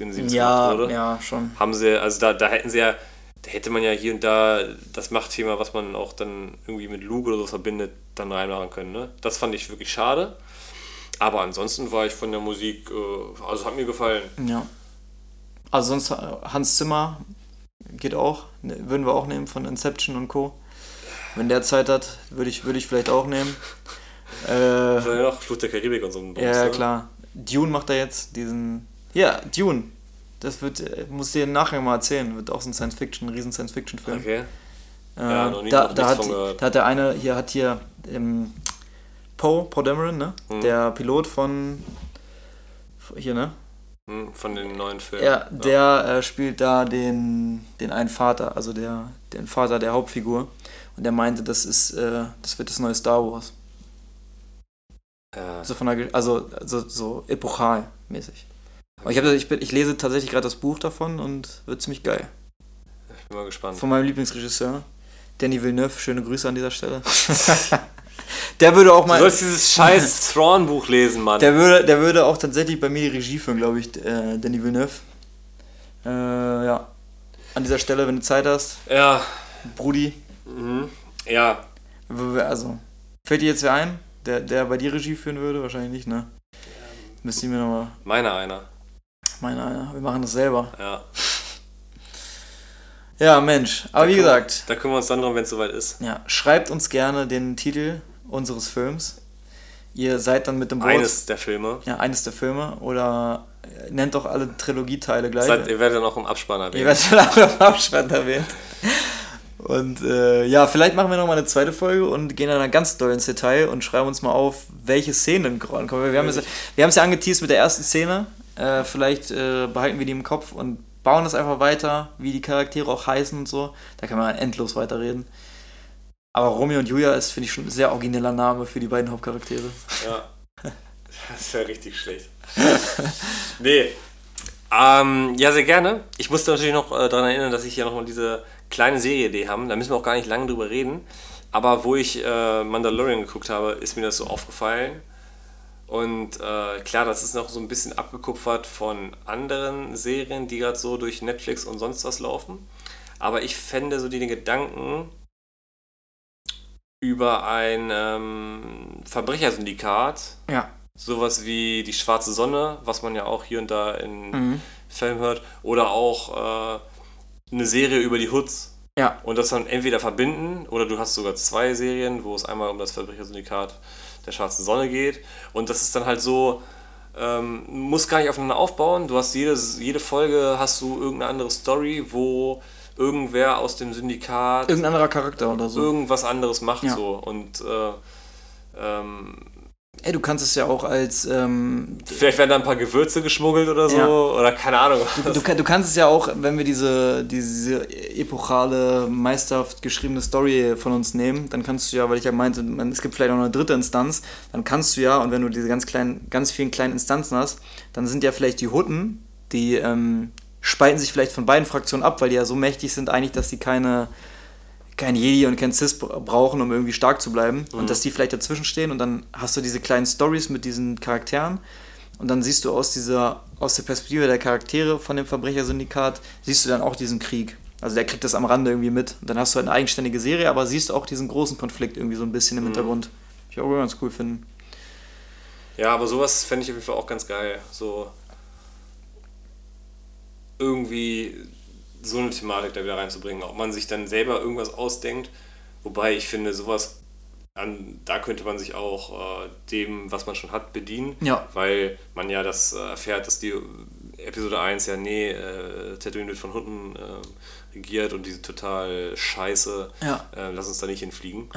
in sie ja, wurde. Ja, schon. Haben sie, also da, da hätten sie ja, da hätte man ja hier und da das Machtthema, was man auch dann irgendwie mit Luke oder so verbindet, dann reinmachen können. Ne? Das fand ich wirklich schade. Aber ansonsten war ich von der Musik, äh, also hat mir gefallen. Ja. Also sonst Hans Zimmer geht auch. Ne, würden wir auch nehmen von Inception und Co. Wenn der Zeit hat, würde ich, würd ich vielleicht auch nehmen. (laughs) Äh, ja noch Flucht der Karibik und so ein Ja, ne? klar. Dune macht er jetzt diesen. Ja, Dune. Das wird, äh, muss dir nachher mal erzählen. Wird auch so ein Science-Fiction, ein riesen Science-Fiction-Film. Okay. Äh, ja, noch nie da, noch da, hat, da hat der eine, hier hat hier ähm, Poe, Poe Dameron, ne? Hm. Der Pilot von hier, ne? Hm, von den neuen Filmen. Ja, der ja. Äh, spielt da den, den einen Vater, also der, den Vater der Hauptfigur. Und der meinte, das ist, äh, das wird das neue Star Wars. Ja. Also, von der, also, also so epochal mäßig. Ich, hab, ich, ich lese tatsächlich gerade das Buch davon und wird ziemlich geil. Ich bin mal gespannt. Von meinem Lieblingsregisseur, Danny Villeneuve. Schöne Grüße an dieser Stelle. (laughs) Der würde auch mal. Du sollst dieses scheiß Thrawn-Buch lesen, Mann. Der würde, der würde auch tatsächlich bei mir die Regie führen, glaube ich, äh, Danny Villeneuve. Äh, ja. An dieser Stelle, wenn du Zeit hast. Ja. Brudi. Mhm. Ja. Also, fällt dir jetzt wer ein, der, der bei dir Regie führen würde? Wahrscheinlich nicht, ne? Müsste ich mir nochmal. Meiner einer. Meiner einer. Wir machen das selber. Ja. (laughs) Ja, Mensch. Aber da wie gesagt. Da kümmern wir uns dann drum, wenn es soweit ist. Ja, schreibt uns gerne den Titel unseres Films. Ihr seid dann mit dem Boot. Eines der Filme. Ja, eines der Filme. Oder äh, nennt doch alle Trilogieteile gleich. Seid, ihr werdet dann auch im Abspann erwähnt. Ihr werdet dann auch im Abspann erwähnt. Und äh, ja, vielleicht machen wir noch mal eine zweite Folge und gehen dann ganz doll ins Detail und schreiben uns mal auf, welche Szenen kommen. Wir haben es wir ja angeteased mit der ersten Szene. Äh, vielleicht äh, behalten wir die im Kopf und bauen das einfach weiter, wie die Charaktere auch heißen und so. Da kann man endlos weiterreden. Aber Romeo und Julia ist, finde ich, schon ein sehr origineller Name für die beiden Hauptcharaktere. Ja. (laughs) Das wäre richtig schlecht. (laughs) nee. Ähm, ja, sehr gerne. Ich musste natürlich noch äh, daran erinnern, dass ich hier nochmal diese kleine Serie-Idee habe. Da müssen wir auch gar nicht lange drüber reden. Aber wo ich äh, Mandalorian geguckt habe, ist mir das so aufgefallen. Und äh, klar, das ist noch so ein bisschen abgekupfert von anderen Serien, die gerade so durch Netflix und sonst was laufen. Aber ich fände so die Gedanken, über ein ähm, Verbrechersyndikat. Ja. Sowas wie die Schwarze Sonne, was man ja auch hier und da in mhm. Filmen hört. Oder auch äh, eine Serie über die Hoods. Ja. Und das dann entweder verbinden oder du hast sogar zwei Serien, wo es einmal um das Verbrechersyndikat der Schwarzen Sonne geht. Und das ist dann halt so, ähm, muss gar nicht aufeinander aufbauen. Du hast jede, jede Folge hast du irgendeine andere Story, wo irgendwer aus dem Syndikat. Irgendein anderer Charakter oder so. Irgendwas anderes macht ja. so. Und äh, ähm, Ey, du kannst es ja auch als. Ähm, Vielleicht werden da ein paar Gewürze geschmuggelt oder so. Ja. Oder keine Ahnung. Du, du, du, kannst es ja auch, wenn wir diese, diese epochale, meisterhaft geschriebene Story von uns nehmen, dann kannst du ja, weil ich ja meinte, es gibt vielleicht auch eine dritte Instanz, dann kannst du ja, und wenn du diese ganz kleinen, ganz vielen kleinen Instanzen hast, dann sind ja vielleicht die Hutten, die ähm, spalten sich vielleicht von beiden Fraktionen ab, weil die ja so mächtig sind eigentlich, dass sie keine kein Jedi und kein Cis brauchen, um irgendwie stark zu bleiben. Mhm. Und dass die vielleicht dazwischen stehen und dann hast du diese kleinen Stories mit diesen Charakteren. Und dann siehst du aus dieser, aus der Perspektive der Charaktere von dem Verbrechersyndikat, siehst du dann auch diesen Krieg. Also der kriegt das am Rande irgendwie mit. Und dann hast du halt eine eigenständige Serie, aber siehst auch diesen großen Konflikt irgendwie so ein bisschen im mhm. Hintergrund. Ich auch ganz cool finden. Ja, aber sowas fände ich auf jeden Fall auch ganz geil. So irgendwie so eine Thematik da wieder reinzubringen. Ob man sich dann selber irgendwas ausdenkt, wobei ich finde, sowas, an, da könnte man sich auch äh, dem, was man schon hat, bedienen. Ja. Weil man ja das äh, erfährt, dass die Episode 1 ja, nee, äh, Tatooine wird von Hunden äh, regiert und diese total scheiße, ja. äh, lass uns da nicht hinfliegen.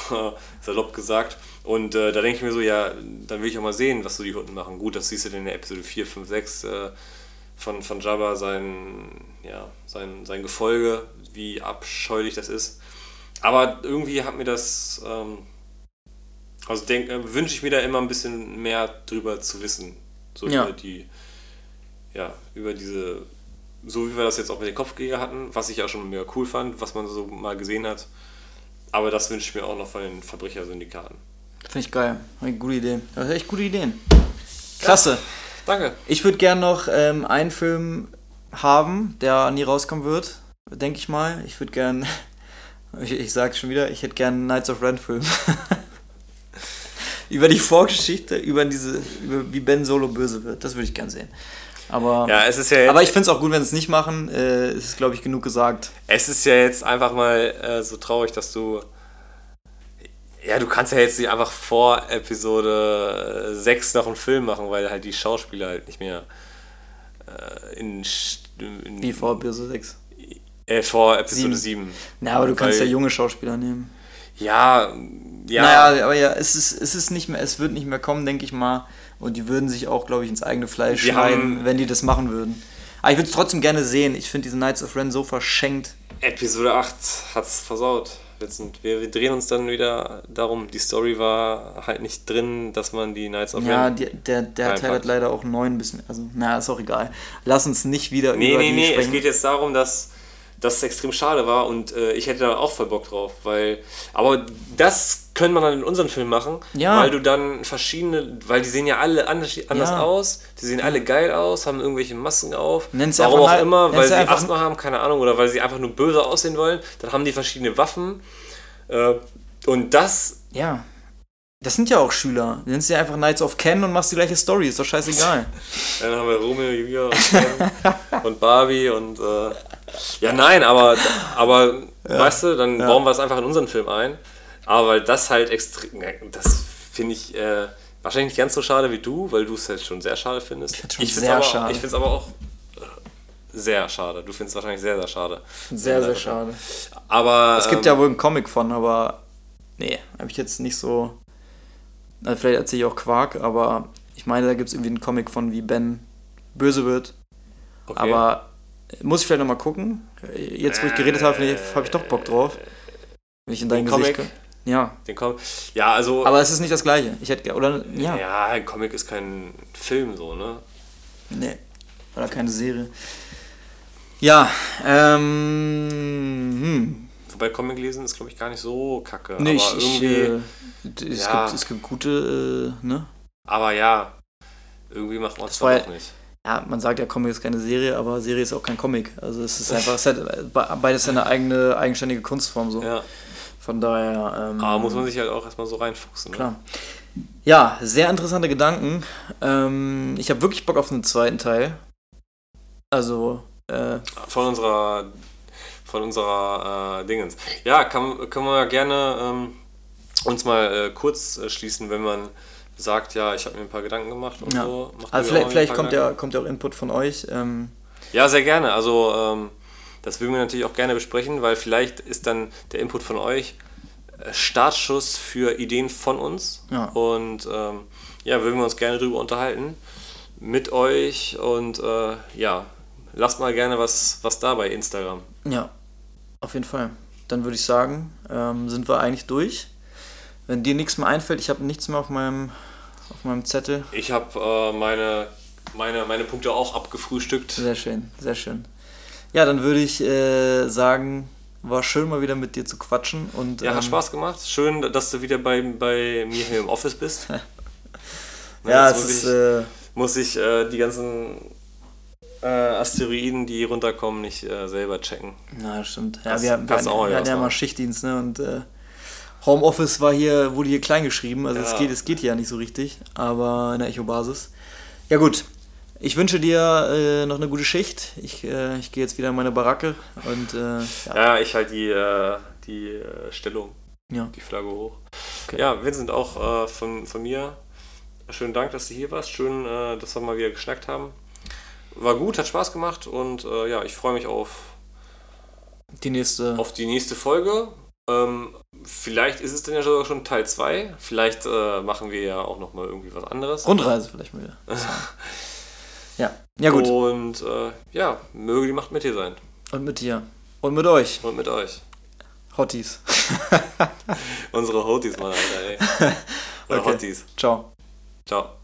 (laughs) Salopp gesagt. Und äh, da denke ich mir so, ja, dann will ich auch mal sehen, was so die Hunden machen. Gut, das siehst du in der Episode 4, 5, 6 von, von Jabba sein, ja, sein, sein Gefolge, wie abscheulich das ist. Aber irgendwie hat mir das, ähm, also äh, wünsche ich mir da immer ein bisschen mehr drüber zu wissen. So ja. über die, ja, über diese, so wie wir das jetzt auch mit den Kopfgeger hatten, was ich ja schon mega cool fand, was man so mal gesehen hat. Aber das wünsche ich mir auch noch von den Verbrechersyndikaten. Finde ich geil. Eine gute Idee. Das sind echt gute Ideen. Klasse. Ja. Danke. Ich würde gerne noch ähm, einen Film haben, der nie rauskommen wird, denke ich mal. Ich würde gerne, (laughs) ich, ich sage schon wieder, ich hätte gerne einen Knights of Ren Film. (laughs) über die Vorgeschichte, über diese, über wie Ben Solo böse wird. Das würde ich gerne sehen. Aber, ja, es ist ja aber ich finde es auch gut, wenn sie es nicht machen. Äh, es ist, glaube ich, genug gesagt. Es ist ja jetzt einfach mal äh, so traurig, dass du ja, du kannst ja jetzt nicht einfach vor Episode 6 noch einen Film machen, weil halt die Schauspieler halt nicht mehr äh, in, in, Wie vor Episode 6? Äh, vor Episode 7. 7. Na, aber du kannst ja junge Schauspieler nehmen. Ja, ja. Naja, aber ja, es ist, es ist nicht mehr, es wird nicht mehr kommen, denke ich mal. Und die würden sich auch, glaube ich, ins eigene Fleisch die schneiden, wenn die das machen würden. Aber ich würde es trotzdem gerne sehen. Ich finde diese Knights of Ren so verschenkt. Episode 8 hat's versaut. Vincent. Wir, wir drehen uns dann wieder darum, die Story war halt nicht drin, dass man die Knights of Ja, die, der, der Teil hat leider auch neun bisschen. Also, na, ist auch egal. Lass uns nicht wieder nee, über nee, die Nee, nee, es geht jetzt darum, dass das extrem schade war und äh, ich hätte da auch voll Bock drauf, weil. Aber das können wir dann in unseren Film machen, ja. weil du dann verschiedene, weil die sehen ja alle anders, anders ja. aus, die sehen alle geil aus, haben irgendwelche Masken auf, Nenn's warum auch mal, immer, weil sie Asthma haben, keine Ahnung, oder weil sie einfach nur böse aussehen wollen, dann haben die verschiedene Waffen äh, und das... Ja. Das sind ja auch Schüler. Du nennst ja einfach Knights of Ken und machst die gleiche Story, ist doch scheißegal. (laughs) dann haben wir Romeo, Julia und Ken und Barbie und äh, ja nein, aber, aber ja. weißt du, dann bauen wir es einfach in unseren Film ein. Aber weil das halt extrem, das finde ich äh, wahrscheinlich nicht ganz so schade wie du, weil du es halt schon sehr schade findest. Ich finde es aber, schade. Ich finde es aber auch äh, sehr schade. Du findest es wahrscheinlich sehr, sehr schade. Sehr, sehr schade. Aber. Es gibt ähm, ja wohl einen Comic von, aber nee, habe ich jetzt nicht so. Also vielleicht erzähle ich auch Quark, aber ich meine, da gibt es irgendwie einen Comic von, wie Ben böse wird. Okay. Aber muss ich vielleicht nochmal gucken. Jetzt, wo ich geredet habe, habe ich doch Bock drauf. Wenn ich in dein Gesicht Comic, ja. Den Com ja, also. Aber es ist nicht das Gleiche. Ich hätte, oder, ja. Ja, ein Comic ist kein Film so, ne? Nee. Oder keine Serie. Ja, ähm. Wobei Comic lesen ist, glaube ich, gar nicht so kacke. Nee, aber ich, irgendwie. Äh, es, ja. gibt, es gibt gute, äh, ne? Aber ja, irgendwie macht man es doch nicht. Ja, man sagt ja, Comic ist keine Serie, aber Serie ist auch kein Comic. Also es ist einfach, es hat beides eine eigene, eigenständige Kunstform so. Ja. Von daher. Ähm, Aber muss man sich halt auch erstmal so reinfuchsen. Ne? Klar. Ja, sehr interessante Gedanken. Ähm, ich habe wirklich Bock auf einen zweiten Teil. Also. Äh, von unserer. Von unserer äh, Dingens. Ja, kann, können wir gerne ähm, uns mal äh, kurz äh, schließen, wenn man sagt, ja, ich habe mir ein paar Gedanken gemacht und ja. so. Macht also vielleicht, vielleicht kommt, ja, kommt ja auch Input von euch. Ähm. Ja, sehr gerne. Also ähm, das würden wir natürlich auch gerne besprechen, weil vielleicht ist dann der Input von euch äh, Startschuss für Ideen von uns. Ja. Und ähm, ja, würden wir uns gerne darüber unterhalten mit euch und äh, ja, lasst mal gerne was, was da bei Instagram. Ja, auf jeden Fall. Dann würde ich sagen, ähm, sind wir eigentlich durch. Wenn dir nichts mehr einfällt, ich habe nichts mehr auf meinem, auf meinem Zettel. Ich habe äh, meine, meine, meine Punkte auch abgefrühstückt. Sehr schön, sehr schön. Ja, dann würde ich äh, sagen, war schön mal wieder mit dir zu quatschen. Und, ja, hat ähm, Spaß gemacht. Schön, dass du wieder bei, bei mir hier im Office bist. (laughs) ja, es ist. Ich, äh, muss ich äh, die ganzen äh, Asteroiden, die runterkommen, nicht äh, selber checken. Na, stimmt. Ja, das wir, wir, wir, wir hatten ja mal Schichtdienst, ne? Und äh, Homeoffice war hier, wurde hier klein geschrieben, also ja. es, geht, es geht hier ja nicht so richtig, aber in der Echo-Basis. Ja gut, ich wünsche dir äh, noch eine gute Schicht. Ich, äh, ich gehe jetzt wieder in meine Baracke und äh, ja. ja. ich halte die, äh, die äh, Stellung, ja. die Flagge hoch. Okay. Ja, Vincent, auch äh, von, von mir. Schönen Dank, dass du hier warst. Schön, dass wir mal wieder geschnackt haben. War gut, hat Spaß gemacht und ja, ich freue mich auf die nächste, auf die nächste Folge. Ähm, vielleicht ist es dann ja sogar schon Teil 2. Vielleicht äh, machen wir ja auch nochmal irgendwie was anderes. Rundreise vielleicht mal wieder. (laughs) ja. Ja, gut. Und äh, ja, möge die Macht mit dir sein. Und mit dir. Und mit euch. Und mit euch. Hotties. (laughs) Unsere Hotties, Mann, Alter, ey. (laughs) Oder okay. Hotties. Ciao. Ciao.